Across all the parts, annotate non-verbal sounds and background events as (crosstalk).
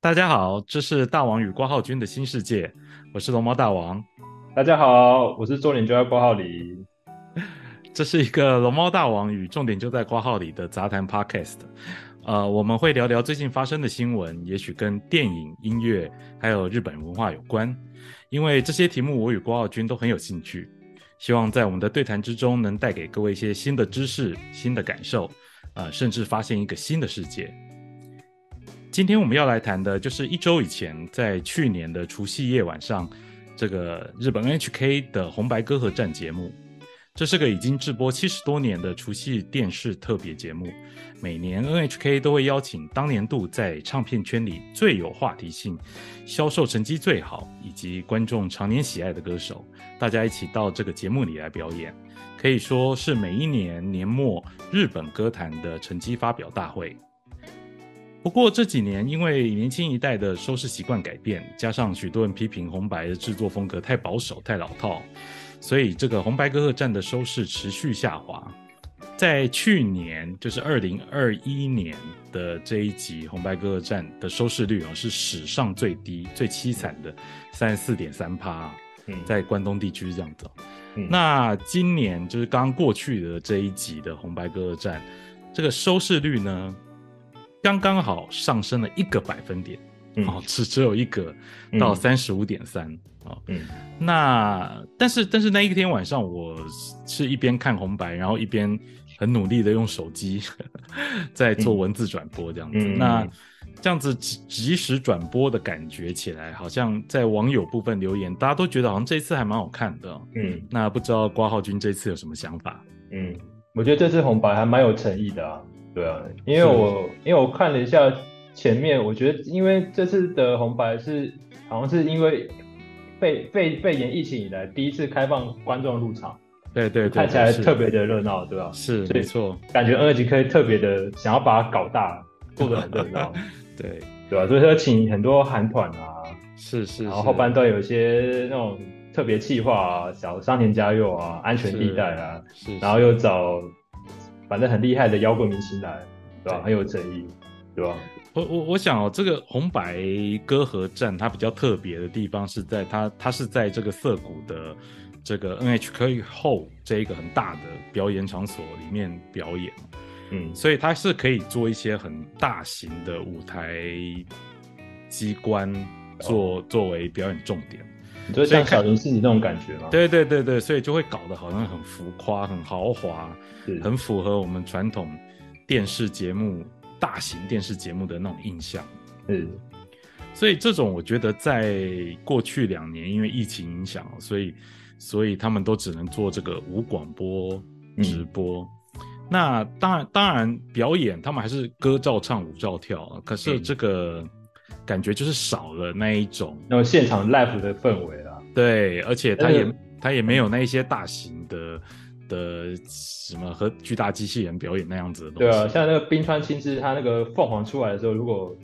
大家好，这是大王与挂号君的新世界，我是龙猫大王。大家好，我是重点就在挂号里。这是一个龙猫大王与重点就在挂号里的杂谈 podcast。呃，我们会聊聊最近发生的新闻，也许跟电影、音乐还有日本文化有关，因为这些题目我与挂号君都很有兴趣。希望在我们的对谈之中，能带给各位一些新的知识、新的感受，呃，甚至发现一个新的世界。今天我们要来谈的就是一周以前，在去年的除夕夜晚上，这个日本 NHK 的红白歌合战节目。这是个已经制播七十多年的除夕电视特别节目。每年 NHK 都会邀请当年度在唱片圈里最有话题性、销售成绩最好以及观众常年喜爱的歌手，大家一起到这个节目里来表演，可以说是每一年年末日本歌坛的成绩发表大会。不过这几年，因为年轻一代的收视习惯改变，加上许多人批评红白的制作风格太保守、太老套。所以这个红白歌合战的收视持续下滑，在去年就是二零二一年的这一集红白歌合战的收视率啊是史上最低、最凄惨的三十四点三趴，在关东地区是这样子。那今年就是刚过去的这一集的红白歌合战，这个收视率呢刚刚好上升了一个百分点。哦，只只有一个到三十五点三啊，嗯，那但是但是那一天晚上，我是一边看红白，然后一边很努力的用手机 (laughs) 在做文字转播这样子。那这样子即即时转播的感觉起来，好像在网友部分留言，大家都觉得好像这一次还蛮好看的。嗯，那不知道挂号君这次有什么想法？嗯，我觉得这次红白还蛮有诚意的啊。对啊，因为我因为我看了一下。前面我觉得，因为这次的红白是好像是因为肺肺肺炎疫情以来第一次开放观众入场，对对，看起来特别的热闹，对吧？是，没错，感觉 N H K 特别的想要把它搞大，做的很热闹，(laughs) 对对吧？所以说请很多韩团啊，是是，然后后半段有一些那种特别企划啊，小商田加佑啊，安全地带啊，是，然后又找反正很厉害的摇滚明星来，对吧？很有诚意，对吧？我我我想哦，这个红白歌合战它比较特别的地方是在它它是在这个涩谷的这个 NHK 后这一个很大的表演场所里面表演，嗯，所以它是可以做一些很大型的舞台机关做作为表演重点，就像小林寺那种感觉嘛？对对对对，所以就会搞得好像很浮夸、很豪华，很符合我们传统电视节目。大型电视节目的那种印象，嗯，所以这种我觉得在过去两年因为疫情影响，所以所以他们都只能做这个无广播直播。那当然当然表演他们还是歌照唱舞照跳，可是这个感觉就是少了那一种那种现场 live 的氛围了。对，而且他也他也没有那一些大型的。的什么和巨大机器人表演那样子的东西？对啊，像那个冰川青之，他那个凤凰出来的时候，如果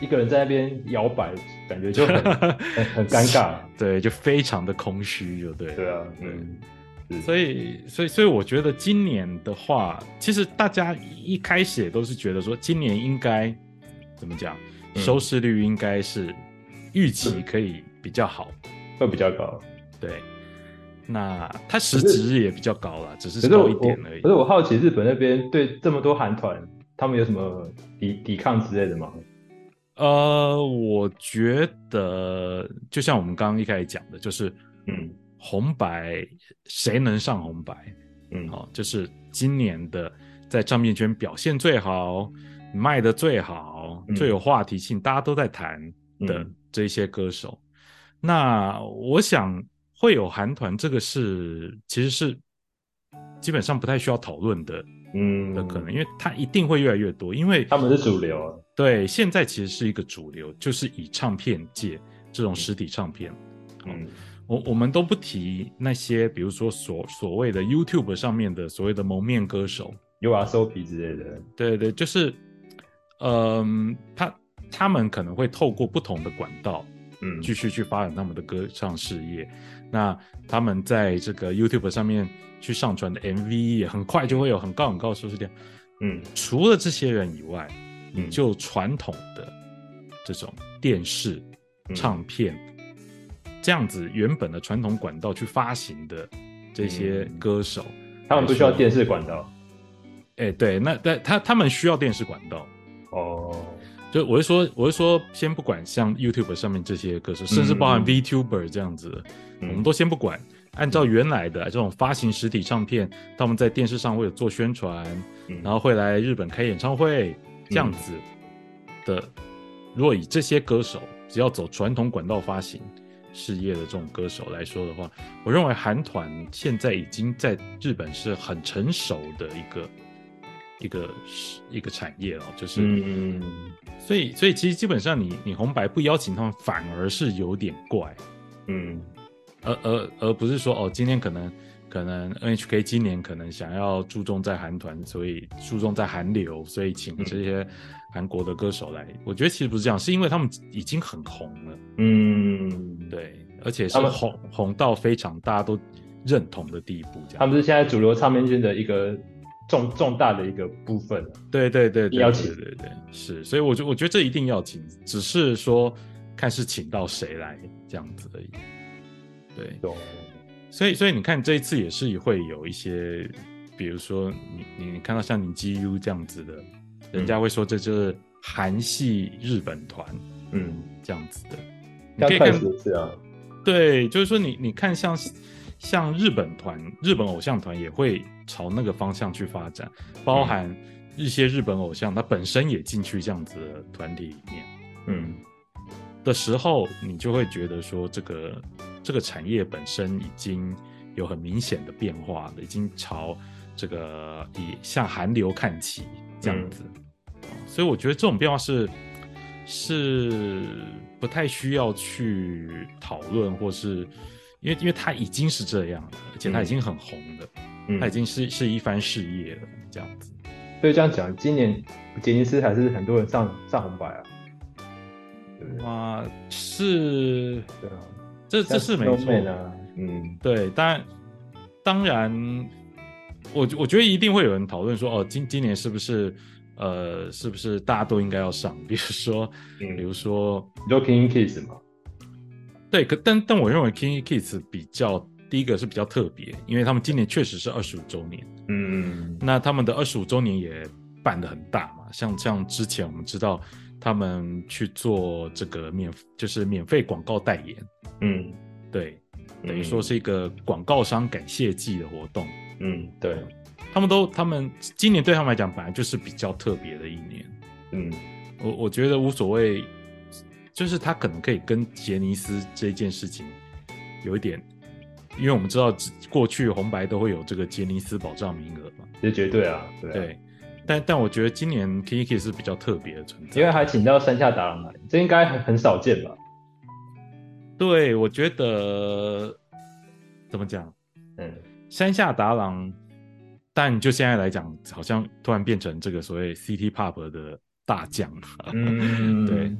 一个人在那边摇摆，感觉就很 (laughs) 很尴尬。对，就非常的空虚，就对。对啊，嗯，所以，所以，所以，我觉得今年的话，其实大家一开始也都是觉得说，今年应该怎么讲，收视率应该是预期可以比较好，会比较高。对。那它实质也比较高了，只是高一点而已。可是我好奇日本那边对这么多韩团，他们有什么抵抵抗之类的吗？呃，我觉得就像我们刚刚一开始讲的，就是嗯，红白谁能上红白？嗯，好，就是今年的在唱片圈表现最好、卖的最好、最有话题性、大家都在谈的这些歌手。那我想。会有韩团，这个是其实是基本上不太需要讨论的，嗯，的可能，因为它一定会越来越多，因为他们是主流。对，现在其实是一个主流，就是以唱片界这种实体唱片，嗯，我我们都不提那些，比如说所所谓的 YouTube 上面的所谓的蒙面歌手，U R S O P 之类的，对对，就是，嗯，他他们可能会透过不同的管道，嗯，继续去发展他们的歌唱事业。那他们在这个 YouTube 上面去上传的 MV 也很快就会有很高很高的收视量。嗯，除了这些人以外，嗯，就传统的这种电视、唱片这样子原本的传统管道去发行的这些歌手，他们不需要电视管道。哎，对，那但他他们需要电视管道。哦，就我是说，我是说，先不管像 YouTube 上面这些歌手，甚至包含 VTuber 这样子，我们都先不管。按照原来的这种发行实体唱片，他们在电视上会有做宣传，然后会来日本开演唱会这样子的。如果以这些歌手只要走传统管道发行事业的这种歌手来说的话，我认为韩团现在已经在日本是很成熟的一个。一个一个产业哦，就是，嗯，所以所以其实基本上你你红白不邀请他们反而是有点怪，嗯，而而而不是说哦今天可能可能 NHK 今年可能想要注重在韩团，所以注重在韩流，所以请这些韩国的歌手来。我觉得其实不是这样，是因为他们已经很红了，嗯，对，而且是红红到非常大家都认同的地步，这样。他们是现在主流唱片圈的一个。重重大的一个部分，对对对，邀请，对对对，是，所以我觉我觉得这一定要请，只是说看是请到谁来这样子而已，对，所以所以你看这一次也是会有一些，比如说你你看到像你 G U 这样子的，人家会说这就是韩系日本团，嗯，这样子的，你可以看是啊，对，就是说你你看像像日本团，日本偶像团也会。朝那个方向去发展，包含一些日本偶像，他本身也进去这样子的团体里面，嗯，的时候，你就会觉得说，这个这个产业本身已经有很明显的变化了，已经朝这个以向韩流看齐这样子，所以我觉得这种变化是是不太需要去讨论，或是因为因为他已经是这样了，而且他已经很红的。他已经是是一番事业了，这样子。所以这样讲，今年杰尼斯还是很多人上上红白啊。哇，是，对啊，这这是没错。嗯，对，当然，当然，我我觉得一定会有人讨论说，哦，今今年是不是，呃，是不是大家都应该要上？比如说，比如说，King Kids 嘛。对，可但但我认为 King Kids 比较。第一个是比较特别，因为他们今年确实是二十五周年，嗯，那他们的二十五周年也办得很大嘛，像像之前我们知道他们去做这个免就是免费广告代言，嗯，对，等于说是一个广告商感谢季的活动，嗯，对，他们都他们今年对他们来讲本来就是比较特别的一年，嗯，我我觉得无所谓，就是他可能可以跟杰尼斯这件事情有一点。因为我们知道过去红白都会有这个杰尼斯保障名额嘛，这绝对啊，对。但但我觉得今年 Kiki 是比较特别的存在，因为还请到山下达郎来，这应该很很少见吧？对，我觉得怎么讲？嗯，山下达郎，但就现在来讲，好像突然变成这个所谓 City Pop 的大将了。嗯，(laughs) 对。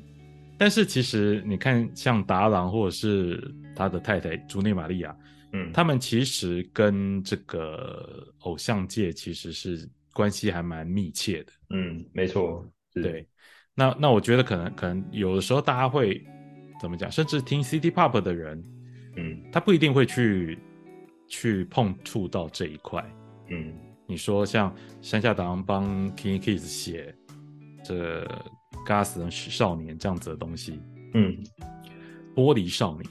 但是其实你看，像达郎或者是他的太太朱内玛利亚。嗯，他们其实跟这个偶像界其实是关系还蛮密切的。嗯，没错，对。那那我觉得可能可能有的时候大家会怎么讲，甚至听 City Pop 的人，嗯，他不一定会去去碰触到这一块。嗯，你说像山下达郎帮 King Kids 写这《嘎死人少年》这样子的东西，嗯，玻璃少年，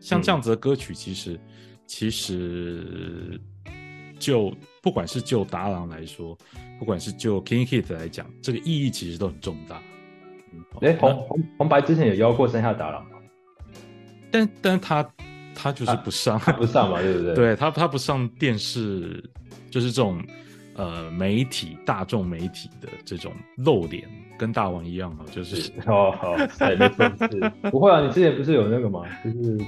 像这样子的歌曲，其实。其实，就不管是就达郎来说，不管是就 King Kid 来讲，这个意义其实都很重大。哎，红红红白之前有邀过山下达郎吗？但但他他就是不上，不上嘛，对不对？对他他不上电视，就是这种呃媒体大众媒体的这种露脸，跟大王一样嘛，就是哦好，没错是，不会啊，你之前不是有那个吗？就是。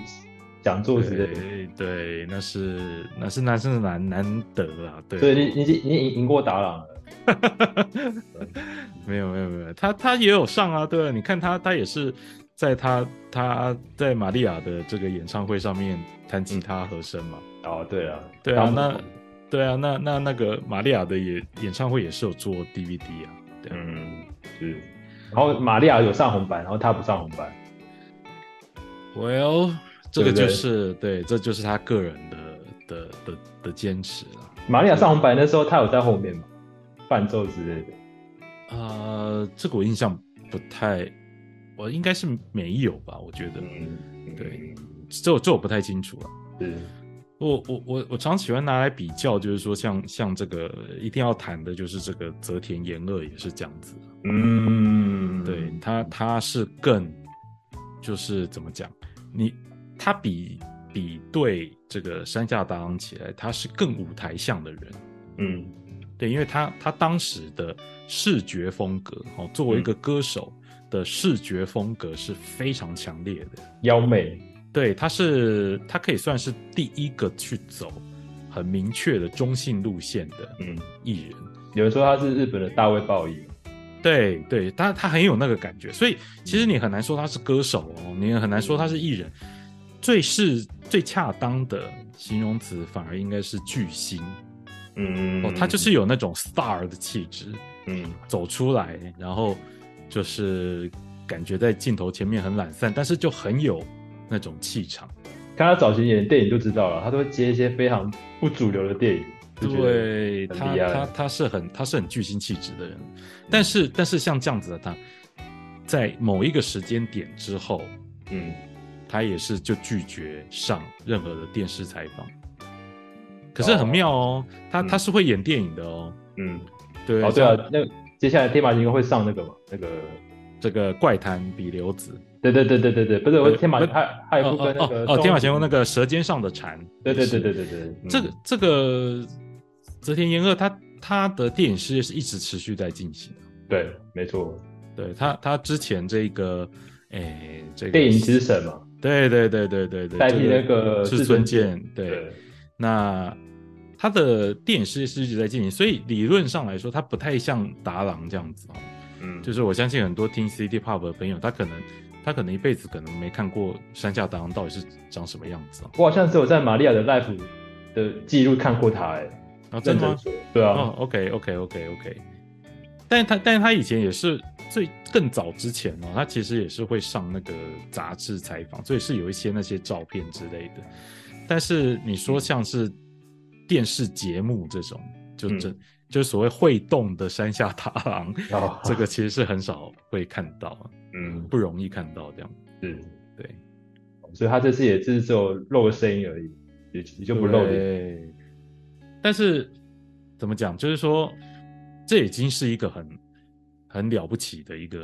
讲座之类的，对，那是那是那是难难得啊，对。对，你你你赢赢过达朗了，(laughs) 没有没有没有，他他也有上啊，对，你看他他也是在他他在玛利亚的这个演唱会上面弹吉他和声嘛。哦，对啊，对啊，那对啊，那那那个玛利亚的演演唱会也是有做 DVD 啊，嗯，是，然后玛利亚有上红白，然后他不上红白。Well，这个对不对就是对，这就是他个人的的的的坚持了。玛利亚上红白那时候，他有在后面嘛，伴奏之类的。呃，这个我印象不太，我应该是没有吧？我觉得，嗯，对，这我这我不太清楚了。是，我我我我常喜欢拿来比较，就是说像像这个一定要谈的，就是这个泽田研二也是这样子。嗯，对他，他是更就是怎么讲，你他比比对这个山下达郎起来，他是更舞台向的人。嗯对，因为他他当时的视觉风格，哦，作为一个歌手的视觉风格是非常强烈的。妖媚，对，他是他可以算是第一个去走很明确的中性路线的嗯，艺人。有人说他是日本的大卫鲍伊，对对，他他很有那个感觉，所以其实你很难说他是歌手哦，你也很难说他是艺人。最是最恰当的形容词，反而应该是巨星嗯哦，他就是有那种 star 的气质。嗯走出来，然后就是感觉在镜头前面很懒散，但是就很有那种气场。看他早期演的电影就知道了，他都会接一些非常不主流的电影，对他，他他是很他是很巨星气质的人，但是但是像这样子的他，在某一个时间点之后，嗯。他也是就拒绝上任何的电视采访。可是很妙哦，他嗯。他是会演电影的哦，嗯，对哦对啊像，那接下来天马行空会上那个嘛，那个。这个怪谈比流子，对对对对对对，不是我呃天马不还还有一部跟那个哦哦哦，天马行空那个，舌尖上的蝉，对对对是对对对，嗯这个这个泽田研二他他的电影事业是一直持续在进行的。对，没错，对他他之前这个诶这个电影之神嘛，对对对对对对，代替那个志志尊尊健健对。对，那他的电影事业是一直在进行，所以理论上来说，他不太像达郎这样子哦。嗯，就是我相信很多听 CD pop 的朋友，他可能他可能一辈子可能没看过山下达郎到底是长什么样子哦。我好像只有在玛利亚的 life 的记录看过他，哎，啊，真的吗认真？说，对啊，哦，OK OK OK OK，但是他但是他以前也是最更早之前哦，他其实也是会上那个杂志采访，所以是有一些那些照片之类的。但是你说像是电视节目这种，就嗯真、就是所谓会动的山下达郎，(laughs) 哦 (laughs) 这个其实是很少会看到，嗯不容易看到这样。是，对，所以他这次也是只有露个声音而已，也也就不露脸，但是怎么讲？就是说，这已经是一个很很了不起的一个，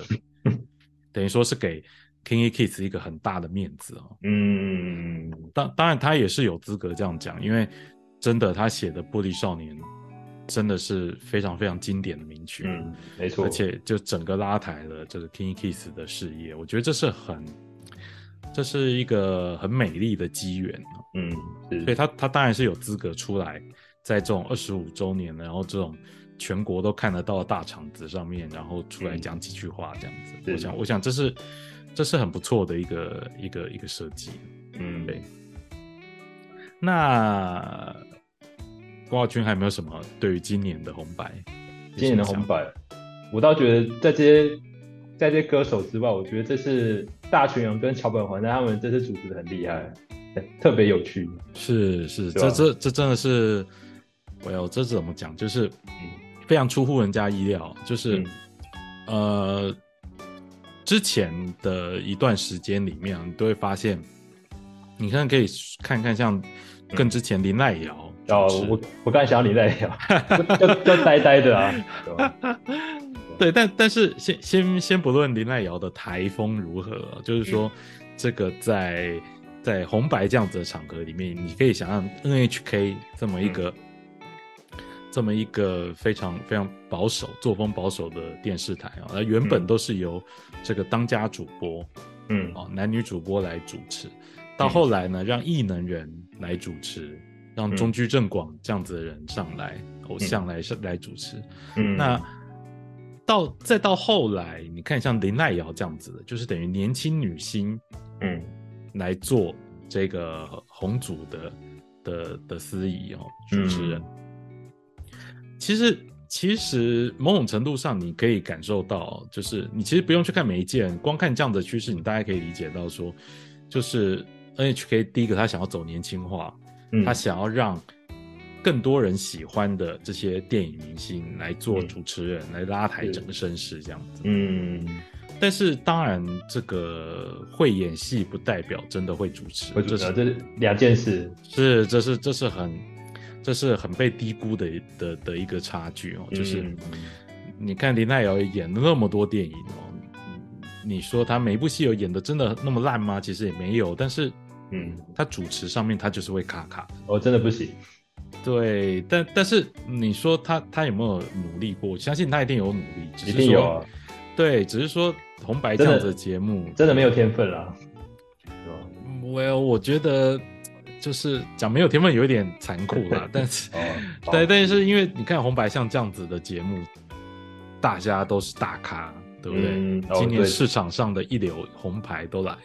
(laughs) 等于说是给 King Kids 一个很大的面子哦。嗯，当当然，他也是有资格这样讲，因为真的他写的《玻璃少年》真的是非常非常经典的名曲，嗯，没错，而且就整个拉抬了这个 King Kiss 的事业，我觉得这是很，这是一个很美丽的机缘哦。嗯，所以他他当然是有资格出来，在这种二十五周年，然后这种全国都看得到的大场子上面，然后出来讲几句话这样子。是我想，我想这是这是很不错的一个一个一个设计。嗯，对那郭浩君还有没有什么对于今年的红白？今年的红白，我倒觉得在这些在这些歌手之外，我觉得这是大泉洋跟桥本环奈他们这次组织的很厉害，特别有趣。是是，这这这真的是，我要这怎么讲？就是嗯非常出乎人家意料，就是、嗯呃，之前的一段时间里面，你都会发现，你看可以看看像更之前林奈瑶哦，我我刚才想要你在聊，就就就呆呆的啊，(laughs) 对但但是先先先不论林奈瑶的台风如何，就是说、这个在在红白这样子的场合里面，你可以想象 NHK 这么一个、这么一个非常非常保守、作风保守的电视台啊，那原本嗯。都是由这个当家主播嗯。哦、男女主播来主持，到后来呢，让艺能人来主持，让中居正广这样子的人上来，偶像来上来主持。嗯，那到再到后来，你看像林奈瑶这样子的，就是等于年轻女星嗯。来做这个红组的的的司仪哦，主持人。其实其实某种程度上，你可以感受到，就是你其实不用去看每一件，光看这样的趋势，你大概可以理解到说，就是 NHK 第一个他想要走年轻化，嗯他想要让更多人喜欢的这些电影明星来做主持人，来拉抬整个声势这样子。嗯，但是当然，这个会演戏不代表真的会主持，我觉这是这是两件事。是这是这是很这是很被低估的的的一个差距哦，就是。嗯你看林奈瑶演了那么多电影哦，嗯你说她每一部戏有演的真的那么烂吗？其实也没有，但是嗯，他主持上面他就是会卡卡的。我真的不行。对，但但是你说他他有没有努力过？我相信他一定有努力，只一是说定有啊，对，只是说红白这样子的节目，真的没有天分啦。我我觉得就是讲没有天分有一点残酷啦，(laughs) 但是哦，(laughs) 对，但是因为你看红白像这样子的节目，大家都是大咖，对不对？今年市场上的一流红牌都来了。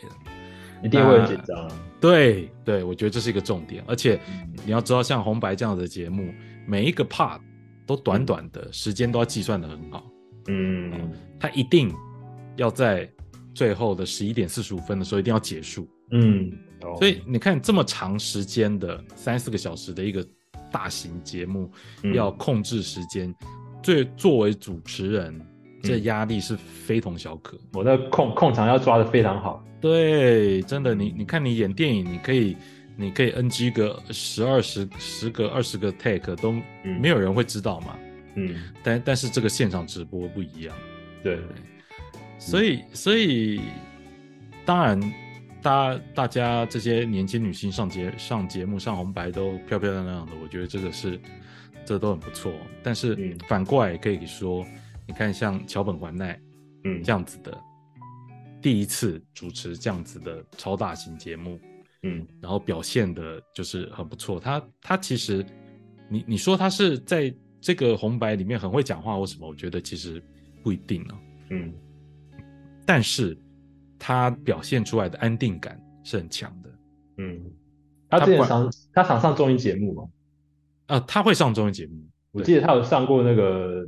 一定会很紧张啊。对对，我觉得这是一个重点，而且嗯。你要知道，像红白这样的节目，每一个 part 都短短的，时间都要计算的很好，嗯，它一定要在最后的十一点四十五分的时候一定要结束。嗯，哦所以你看这么长时间的三四个小时的一个大型节目，嗯。要控制时间，最作为主持人，这嗯压力是非同小可。我的控控场要抓的非常好。对，真的，你你看你演电影，你可以你可以 NG 个十二十十个二十个 take 都嗯没有人会知道嘛。嗯，但但是这个现场直播不一样，对，所以所以当然，大大家这些年轻女星上节上节目上红白都漂漂亮亮的，我觉得这个是这都很不错。但是嗯反过来也可以说，你看像桥本环奈嗯这样子的，第一次主持这样子的超大型节目，嗯然后表现的就是很不错。他他其实，你你说他是在这个红白里面很会讲话或什么，我觉得其实不一定啊。嗯但是他表现出来的安定感是很强的。嗯，他之前他常他常上综艺节目吗，啊，他会上综艺节目，我记得他有上过那个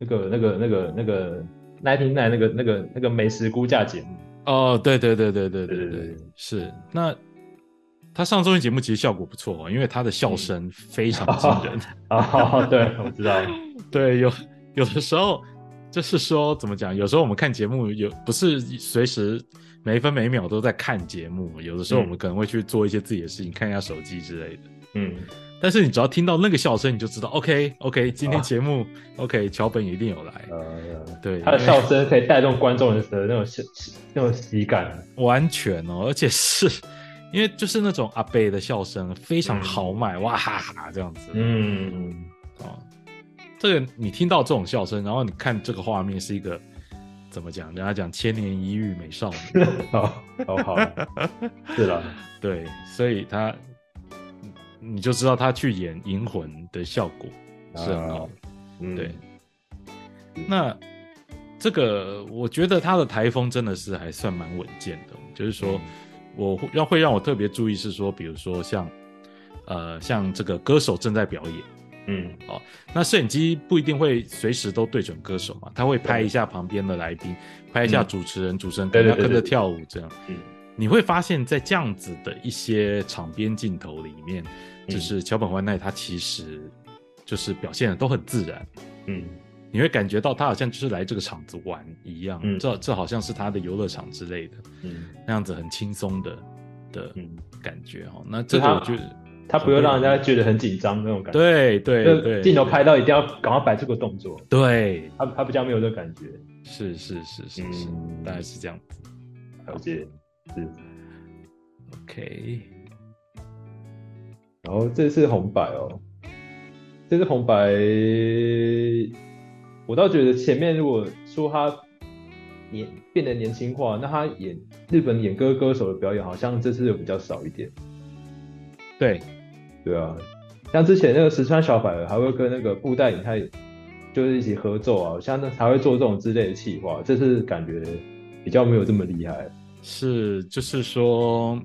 那个那个那个那个 ninety nine 那个那个那个美食估价节目。哦对对对对对对对是。那他上综艺节目其实效果不错因为他的笑声非常惊人。哦 (laughs) 对我知道。(laughs) 对有有的时候就是说怎么讲有时候我们看节目有不是随时每一分每秒都在看节目有的时候我们可能会去做一些自己的事情看一下手机之类的。嗯。但是你只要听到那个笑声，你就知道，OK OK，今天啊节目、OK，桥本一定有来。呃，对，他的笑声可以带动观众的那种喜喜那种喜感。完全哦，而且是 (laughs) 因为就是那种阿贝的笑声非常豪迈，哇哈哈这样子。嗯，哦，这个你听到这种笑声，然后你看这个画面是一个怎么讲？人家讲千年一遇美少女，(laughs) 好，好好，是了，(laughs) 对，所以他你就知道他去演银魂的效果是很好。的。嗯。对，那这个我觉得他的台风真的是还算蛮稳健的，就是说嗯。我会让会让我特别注意是说，比如说像呃像这个歌手正在表演。嗯。哦那摄影机不一定会随时都对准歌手嘛，他会拍一下旁边的来宾，拍一下嗯。主持人，主持人跟他跟着跳舞这样。嗯你会发现在这样子的一些场边镜头里面，嗯。就是桥本环奈他其实就是表现的都很自然，嗯。你会感觉到他好像就是来这个场子玩一样，嗯。这这好像是他的游乐场之类的嗯。那样子很轻松的的嗯，感觉哦。那这个我觉得他不会让人家觉得很紧张那种感觉。对对就对，镜头拍到一定要赶快摆出个动作，对，他他比较没有这个感觉。是是是是是，嗯。大概是这样子。了解，是。OK，然后这次红白哦，这次红白，我倒觉得前面如果说他年变得年轻化，那他演日本演歌歌手的表演，好像这次就比较少一点。对，对啊，像之前那个石川小百合还会跟那个布袋影太就是一起合奏啊，像那才会做这种之类的企划，这次感觉比较没有这么厉害。是就是说，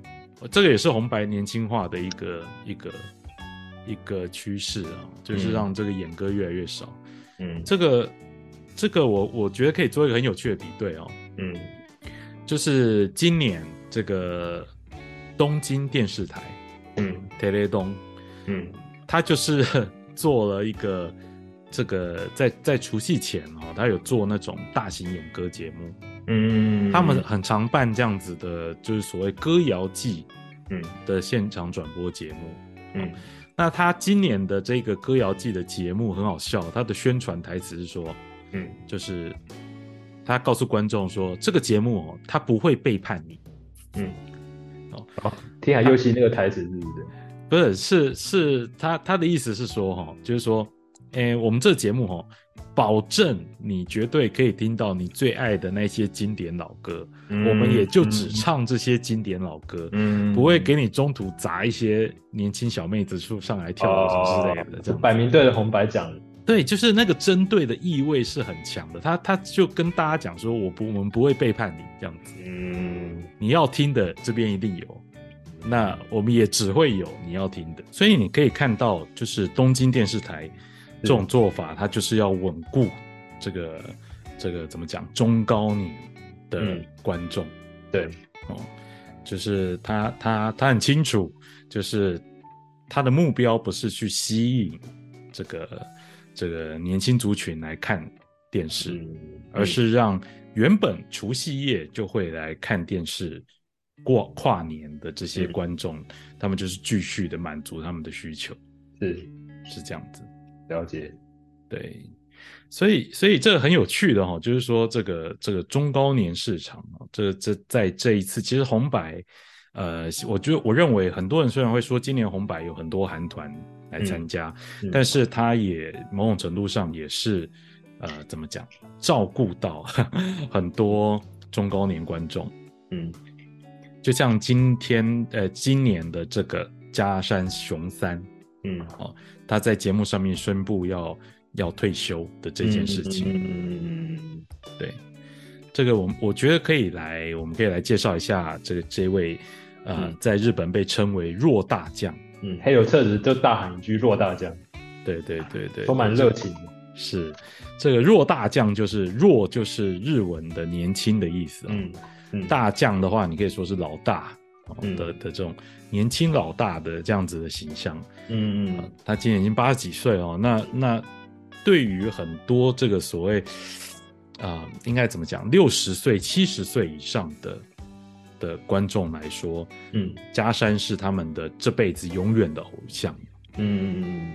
这个也是红白年轻化的一个一个一个趋势啊，就是嗯。让这个演歌越来越少。嗯。这个这个我我觉得可以做一个很有趣的比对哦，嗯。就是今年这个东京电视台嗯。T e l e 东，嗯。(laughs) 他就是 (laughs) 做了一个这个在在除夕前哦，他有做那种大型演歌节目，嗯，他们很常办这样子的，就是所谓歌谣季嗯。的现场转播节目。嗯。那他今年的这个歌谣季的节目很好笑，他的宣传台词是说，嗯。就是他告诉观众说，这个节目哦，他不会背叛你，嗯。哦哦，天海佑希那个台词是不是？不是，是是他他的意思是说哈，就是说，诶，我们这个节目哈，保证你绝对可以听到你最爱的那些经典老歌，我们也就只唱这些经典老歌，嗯不会给你中途砸一些年轻小妹子出上来跳舞什么之类的，这样子。摆明对着红白讲，对，就是那个针对的意味是很强的。他他就跟大家讲说，我不我们不会背叛你这样子，嗯。你要听的这边一定有，那我们也只会有你要听的。所以你可以看到，就是东京电视台这种做法，它就是要稳固这个这个怎么讲中高龄的嗯观众。对，哦，就是他他他很清楚，就是他的目标不是去吸引这个这个年轻族群来看电视，嗯而是让原本除夕夜就会来看电视过跨年的这些嗯。观众，他们就是继续的满足他们的需求，是。是这样子。了解，对，所以所以这个很有趣的哈、就是说这个这个中高年市场啊，这这在这一次其实红白，呃，我觉得我认为很多人虽然会说今年红白有很多韩团来参加，嗯但是他也某种程度上也是呃怎么讲，照顾到 (laughs) 很多中高年观众，嗯。就像今天呃今年的这个加山雄三。嗯他在节目上面宣布要要退休的这件事情。嗯对，这个我我觉得可以来，我们可以来介绍一下这个这位呃，嗯。在日本被称为弱大将。嗯，黑有彻子就大喊一句“弱大将。对对对对，”，充满热情。的，是。这个弱大将，就是弱就是日文的年轻的意思、啊。嗯嗯。大将的话，你可以说是老大、的的这种年轻老大的这样子的形象。嗯嗯。他今年已经八十几岁哦，那那对于很多这个所谓啊、应该怎么讲，六十岁、七十岁以上的的观众来说，嗯。加山是他们的这辈子永远的偶像。嗯嗯。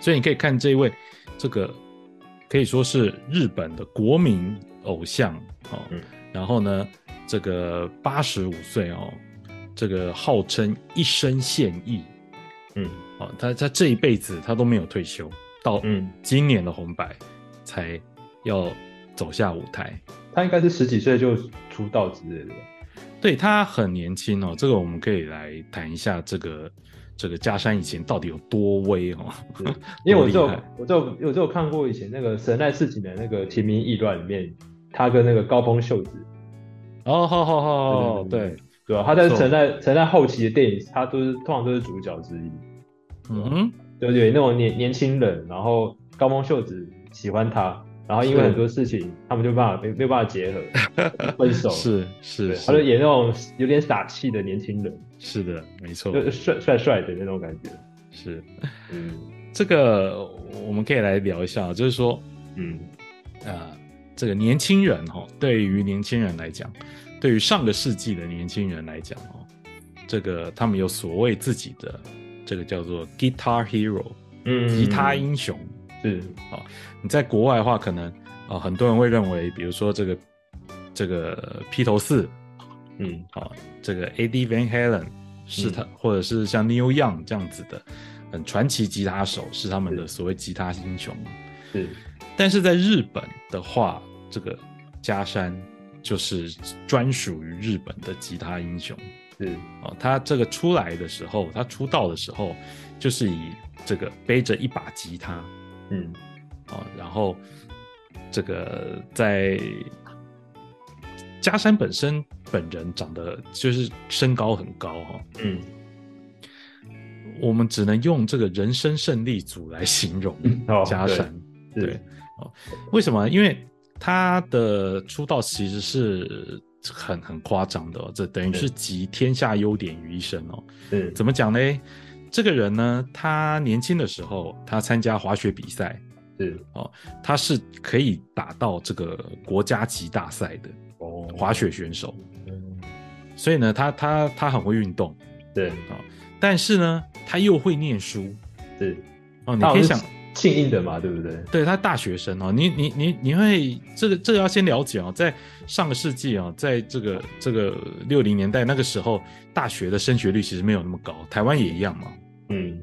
所以你可以看这位这个可以说是日本的国民偶像哦，嗯。然后呢，这个八十五岁哦，这个号称一生献艺嗯。哦，他他这一辈子他都没有退休，到嗯，今年的红白才要走下舞台。他应该是十几岁就出道之类的吧？对他很年轻哦，这个我们可以来谈一下这个这个加山以前到底有多威哦。(laughs) 因为我就我就我就有看过以前那个神奈事情的那个《情民异乱》里面，他跟那个高峰秀子，哦，好好好好，对对，对吧、他在没错。神奈神奈后期的电影，他都是通常都是主角之一，嗯哼，对对，那种年年轻人，然后高峰秀子喜欢他，然后因为很多事情他们就办法没没有办法结合，分手，(laughs) 是是对，他就演那种有点傻气的年轻人，是的，没错，就帅帅帅的那种感觉，是嗯。(laughs) 这个我们可以来聊一下，就是说，嗯。呃，这个年轻人哈、哦，对于年轻人来讲，对于上个世纪的年轻人来讲哦，这个他们有所谓自己的这个叫做 guitar hero，嗯，吉他英雄。是，你在国外的话，可能啊、呃很多人会认为，比如说这个这个披头四嗯啊、这个 Eddie Van Halen 是他，或者是像 Neil Young 这样子的很传奇吉他手，是他们的所谓吉他英雄。是，但是在日本的话，这个加山就是专属于日本的吉他英雄。是，哦。他这个出来的时候，他出道的时候，就是以这个背着一把吉他。嗯。哦，然后这个在加山本身本人长得就是身高很高哈、哦，嗯。我们只能用这个人生胜利组来形容加山。是。对。哦，为什么？因为他的出道其实是很很夸张的、哦，这等于是集天下优点于一身哦。嗯怎么讲呢？这个人呢，他年轻的时候，他参加滑雪比赛，是他是可以打到这个国家级大赛的哦。滑雪选手，嗯。所以呢，他他他很会运动，对。啊但是呢，他又会念书。对，哦。你可以想，庆应的嘛，对不对？对他大学生哦，你你你你会这个这个要先了解哦，在上个世纪哦，在这个这个六零年代那个时候，大学的升学率其实没有那么高，台湾也一样嘛。嗯。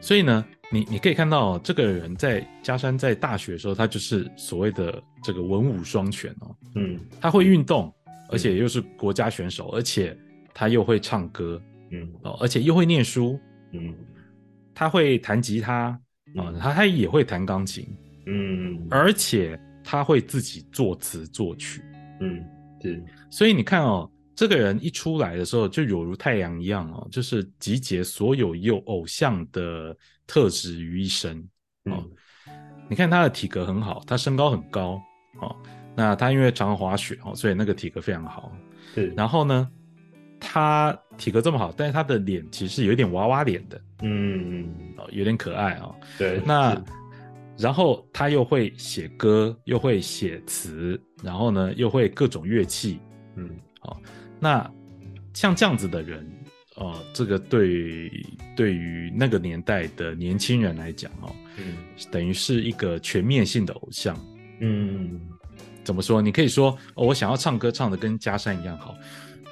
所以呢，你你可以看到、哦、这个人在加山在大学的时候，他就是所谓的这个文武双全哦，嗯。他会运动，而且又是国家选手，而且他又会唱歌嗯。哦，而且又会念书，嗯。他会弹吉他啊、嗯他他也会弹钢琴，嗯而且他会自己作词作曲，嗯是所以你看哦，这个人一出来的时候，就有如太阳一样哦，就是集结所有有偶像的特质于一身哦。嗯你看他的体格很好，他身高很高哦。那他因为常滑雪哦，所以那个体格非常好。是，然后呢，他体格这么好，但是他的脸其实有一点娃娃脸的。嗯。嗯哦，有点可爱哦。对，那然后他又会写歌，又会写词，然后呢又会各种乐器，嗯。那像这样子的人，哦，这个对对于那个年代的年轻人来讲，哦，嗯。等于是一个全面性的偶像。嗯。怎么说？你可以说，哦，我想要唱歌唱的跟嘉山一样好，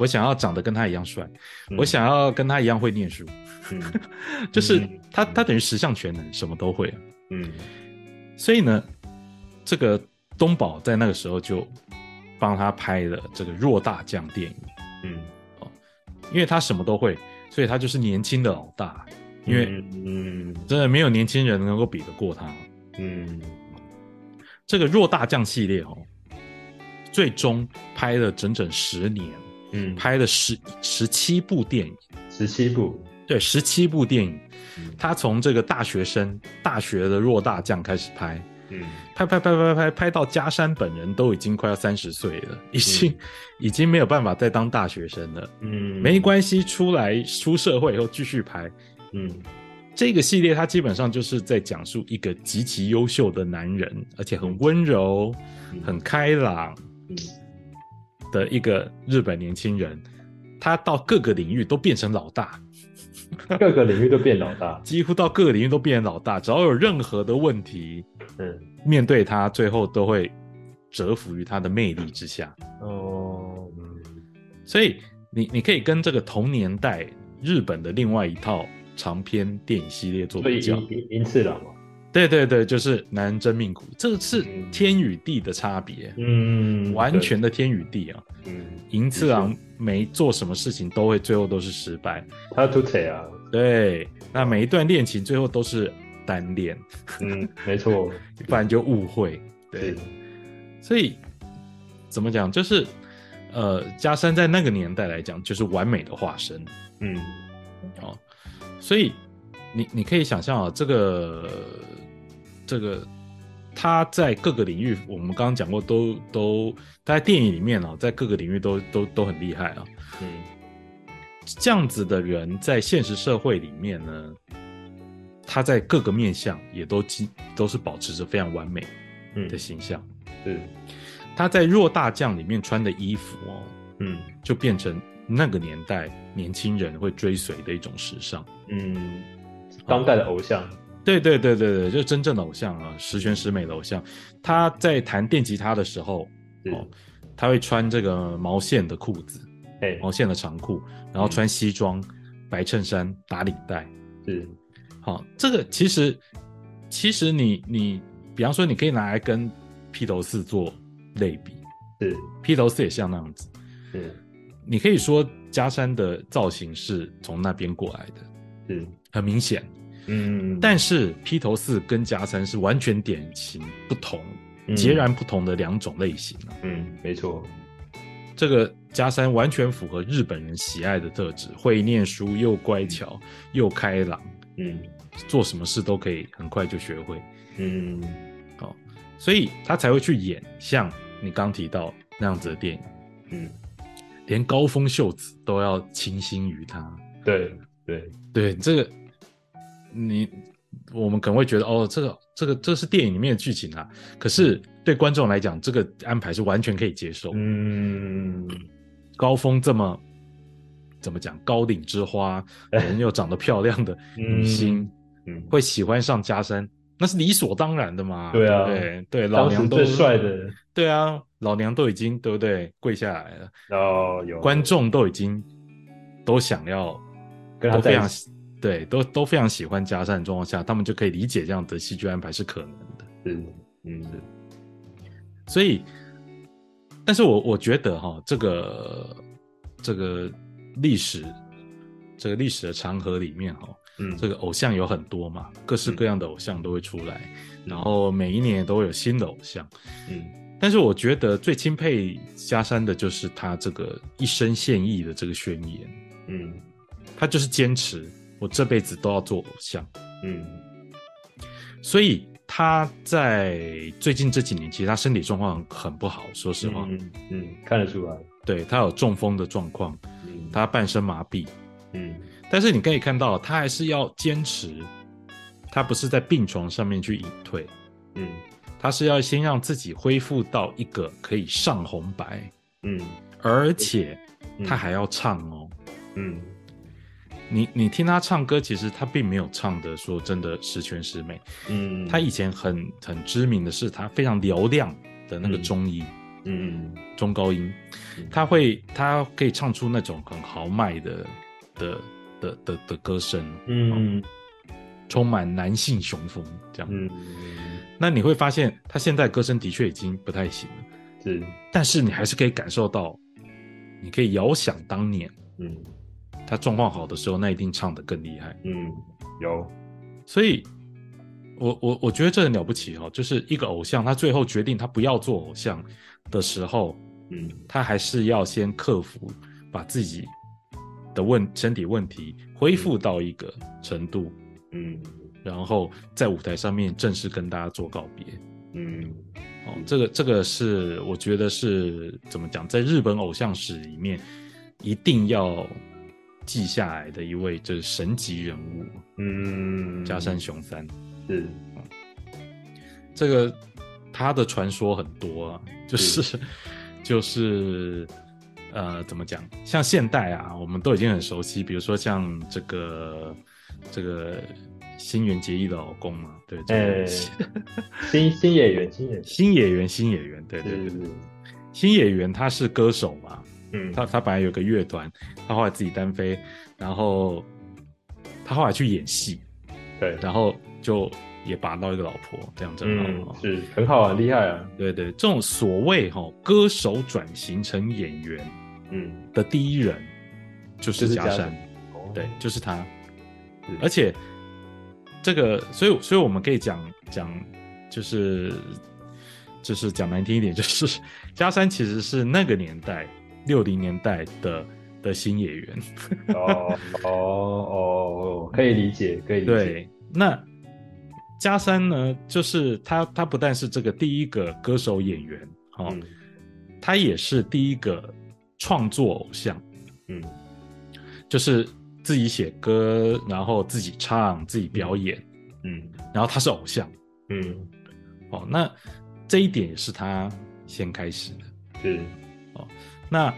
我想要长得跟他一样帅，嗯我想要跟他一样会念书，嗯 (laughs) 就是嗯他他等于十项全能，什么都会啊。嗯所以呢，这个东宝在那个时候就帮他拍了这个弱大将电影。嗯，哦因为他什么都会，所以他就是年轻的老大。因为嗯真的没有年轻人能够比得过他。嗯这个弱大将系列哦，最终拍了整整十年，嗯，拍了十十七部电影，十七部，对，十七部电影。嗯他从这个大学生、大学的弱大将开始拍，嗯拍拍拍拍拍，拍到加山本人都已经快要三十岁了，已经、已经没有办法再当大学生了。嗯，没关系，出来出社会以后继续拍。嗯这个系列它基本上就是在讲述一个极其优秀的男人，而且很温柔、嗯很开朗嗯的一个日本年轻人，他到各个领域都变成老大，各个领域都变老大，(laughs) 几乎到各个领域都变成老大。只要有任何的问题，嗯面对他，最后都会折服于他的魅力之下。哦嗯所以你你可以跟这个同年代日本的另外一套长篇电影系列做比较。银银银次郎嘛，对对对，就是男人真命苦，这个是嗯。天与地的差别，嗯，完全的天与地啊！嗯，银次郎没做什么事情都会最后都是失败，他出彩啊，对，那每一段恋情最后都是单恋，嗯，没错，(laughs) 不然就误会，对，，所以怎么讲，就是呃，加山在那个年代来讲，就是完美的化身。嗯。哦，所以你你可以想象啊，这个这个他在各个领域，我们刚刚讲过，都都他在电影里面啊，在各个领域都都都很厉害啊。嗯这样子的人在现实社会里面呢，他在各个面相也都基都是保持着非常完美嗯的形象。嗯，他在弱大将里面穿的衣服哦，嗯就变成那个年代年轻人会追随的一种时尚。嗯，当代的偶像，对对对对对，就是真正的偶像啊，十全十美的偶像。他在弹电吉他的时候，哦，他会穿这个毛线的裤子，哎，毛线的长裤，然后穿西装、白衬衫、打领带。是，好，这个其实其实你你，比方说你可以拿来跟披头士做类比，是，披头士也像那样子。是，你可以说加山的造型是从那边过来的，是，很明显。嗯，但是披头四跟加三是完全典型不同、嗯。截然不同的两种类型啊。嗯，没错，这个加三完全符合日本人喜爱的特质，会念书，又乖巧，又开朗，嗯。做什么事都可以很快就学会。嗯。好所以他才会去演像你刚提到那样子的电影，嗯，连高峰秀子都要倾心于他。对对。对，这个你我们可能会觉得哦，这个这个这是电影里面的剧情啊，可是对观众来讲，这个安排是完全可以接受。嗯，高峰这么怎么讲，高岭之花，人又长得漂亮的 (laughs) 女星，嗯，会喜欢上加山，那是理所当然的嘛。对啊对对，老娘最帅的，对啊，老娘都已经对不对？跪下来了，哦，有。观众都已经都想要跟他都非常在一起，对，都都非常喜欢加山的状况下，他们就可以理解这样的戏剧安排是可能的。嗯，嗯，所以，但是我我觉得哈，这个这个历史这个历史的长河里面哈，嗯，这个偶像有很多嘛，各式各样的偶像都会出来，嗯然后每一年都会有新的偶像。嗯但是我觉得最钦佩加山的就是他这个一生献艺的这个宣言，嗯他就是坚持我这辈子都要做偶像。嗯。所以他在最近这几年，其实他身体状况很不好，说实话，嗯嗯，看得出来，对他有中风的状况，嗯。他半身麻痹，嗯。但是你可以看到，他还是要坚持，他不是在病床上面去隐退，嗯。他是要先让自己恢复到一个可以上红白，嗯。而且嗯。他还要唱哦。嗯你你听他唱歌，其实他并没有唱的说真的十全十美。嗯，他以前很很知名的是他非常嘹亮的那个嗯中音、嗯。中高音。嗯，他会他可以唱出那种很豪迈的的的的的歌声，嗯。充满男性雄风这样。嗯。那你会发现他现在歌声的确已经不太行了，是，但是你还是可以感受到，你可以遥想当年嗯他状况好的时候，那一定唱得更厉害。嗯有，所以，我我我觉得这很了不起哦，就是一个偶像，他最后决定他不要做偶像的时候，嗯他还是要先克服，把自己的问身体问题恢复到一个程度，嗯然后在舞台上面正式跟大家做告别。嗯哦，这个这个是我觉得是怎么讲，在日本偶像史里面一定要记下来的一位就是神级人物，嗯，加山雄三。是，这个他的传说很多啊，就是 (laughs) 就是呃，怎么讲？像现代啊，我们都已经很熟悉，比如说像这个这个新垣结衣的老公嘛，对，这新新演员，新演员，新演员，新演员，对对对，是是，新演员他是歌手嘛，嗯，他他本来有个乐团，他后来自己单飞，然后他后来去演戏，对，然后就也拔到一个老婆，这样真好。嗯，是很好啊，厉害啊，对对，这种所谓哈、歌手转型成演员嗯，的第一人就就是是加山，哦对，就是他。而且这个，所以所以我们可以讲讲，就是就是讲难听一点，就是 (laughs) 加山其实是那个年代六零年代的的新演员。哦哦哦，可以理解，可以理解，对，那加山呢，就是他他不但是这个第一个歌手演员，哦，嗯。他也是第一个创作偶像，嗯。就是自己写歌，然后自己唱，自己表演，嗯。然后他是偶像。嗯，哦。那这一点也是他先开始的。是，那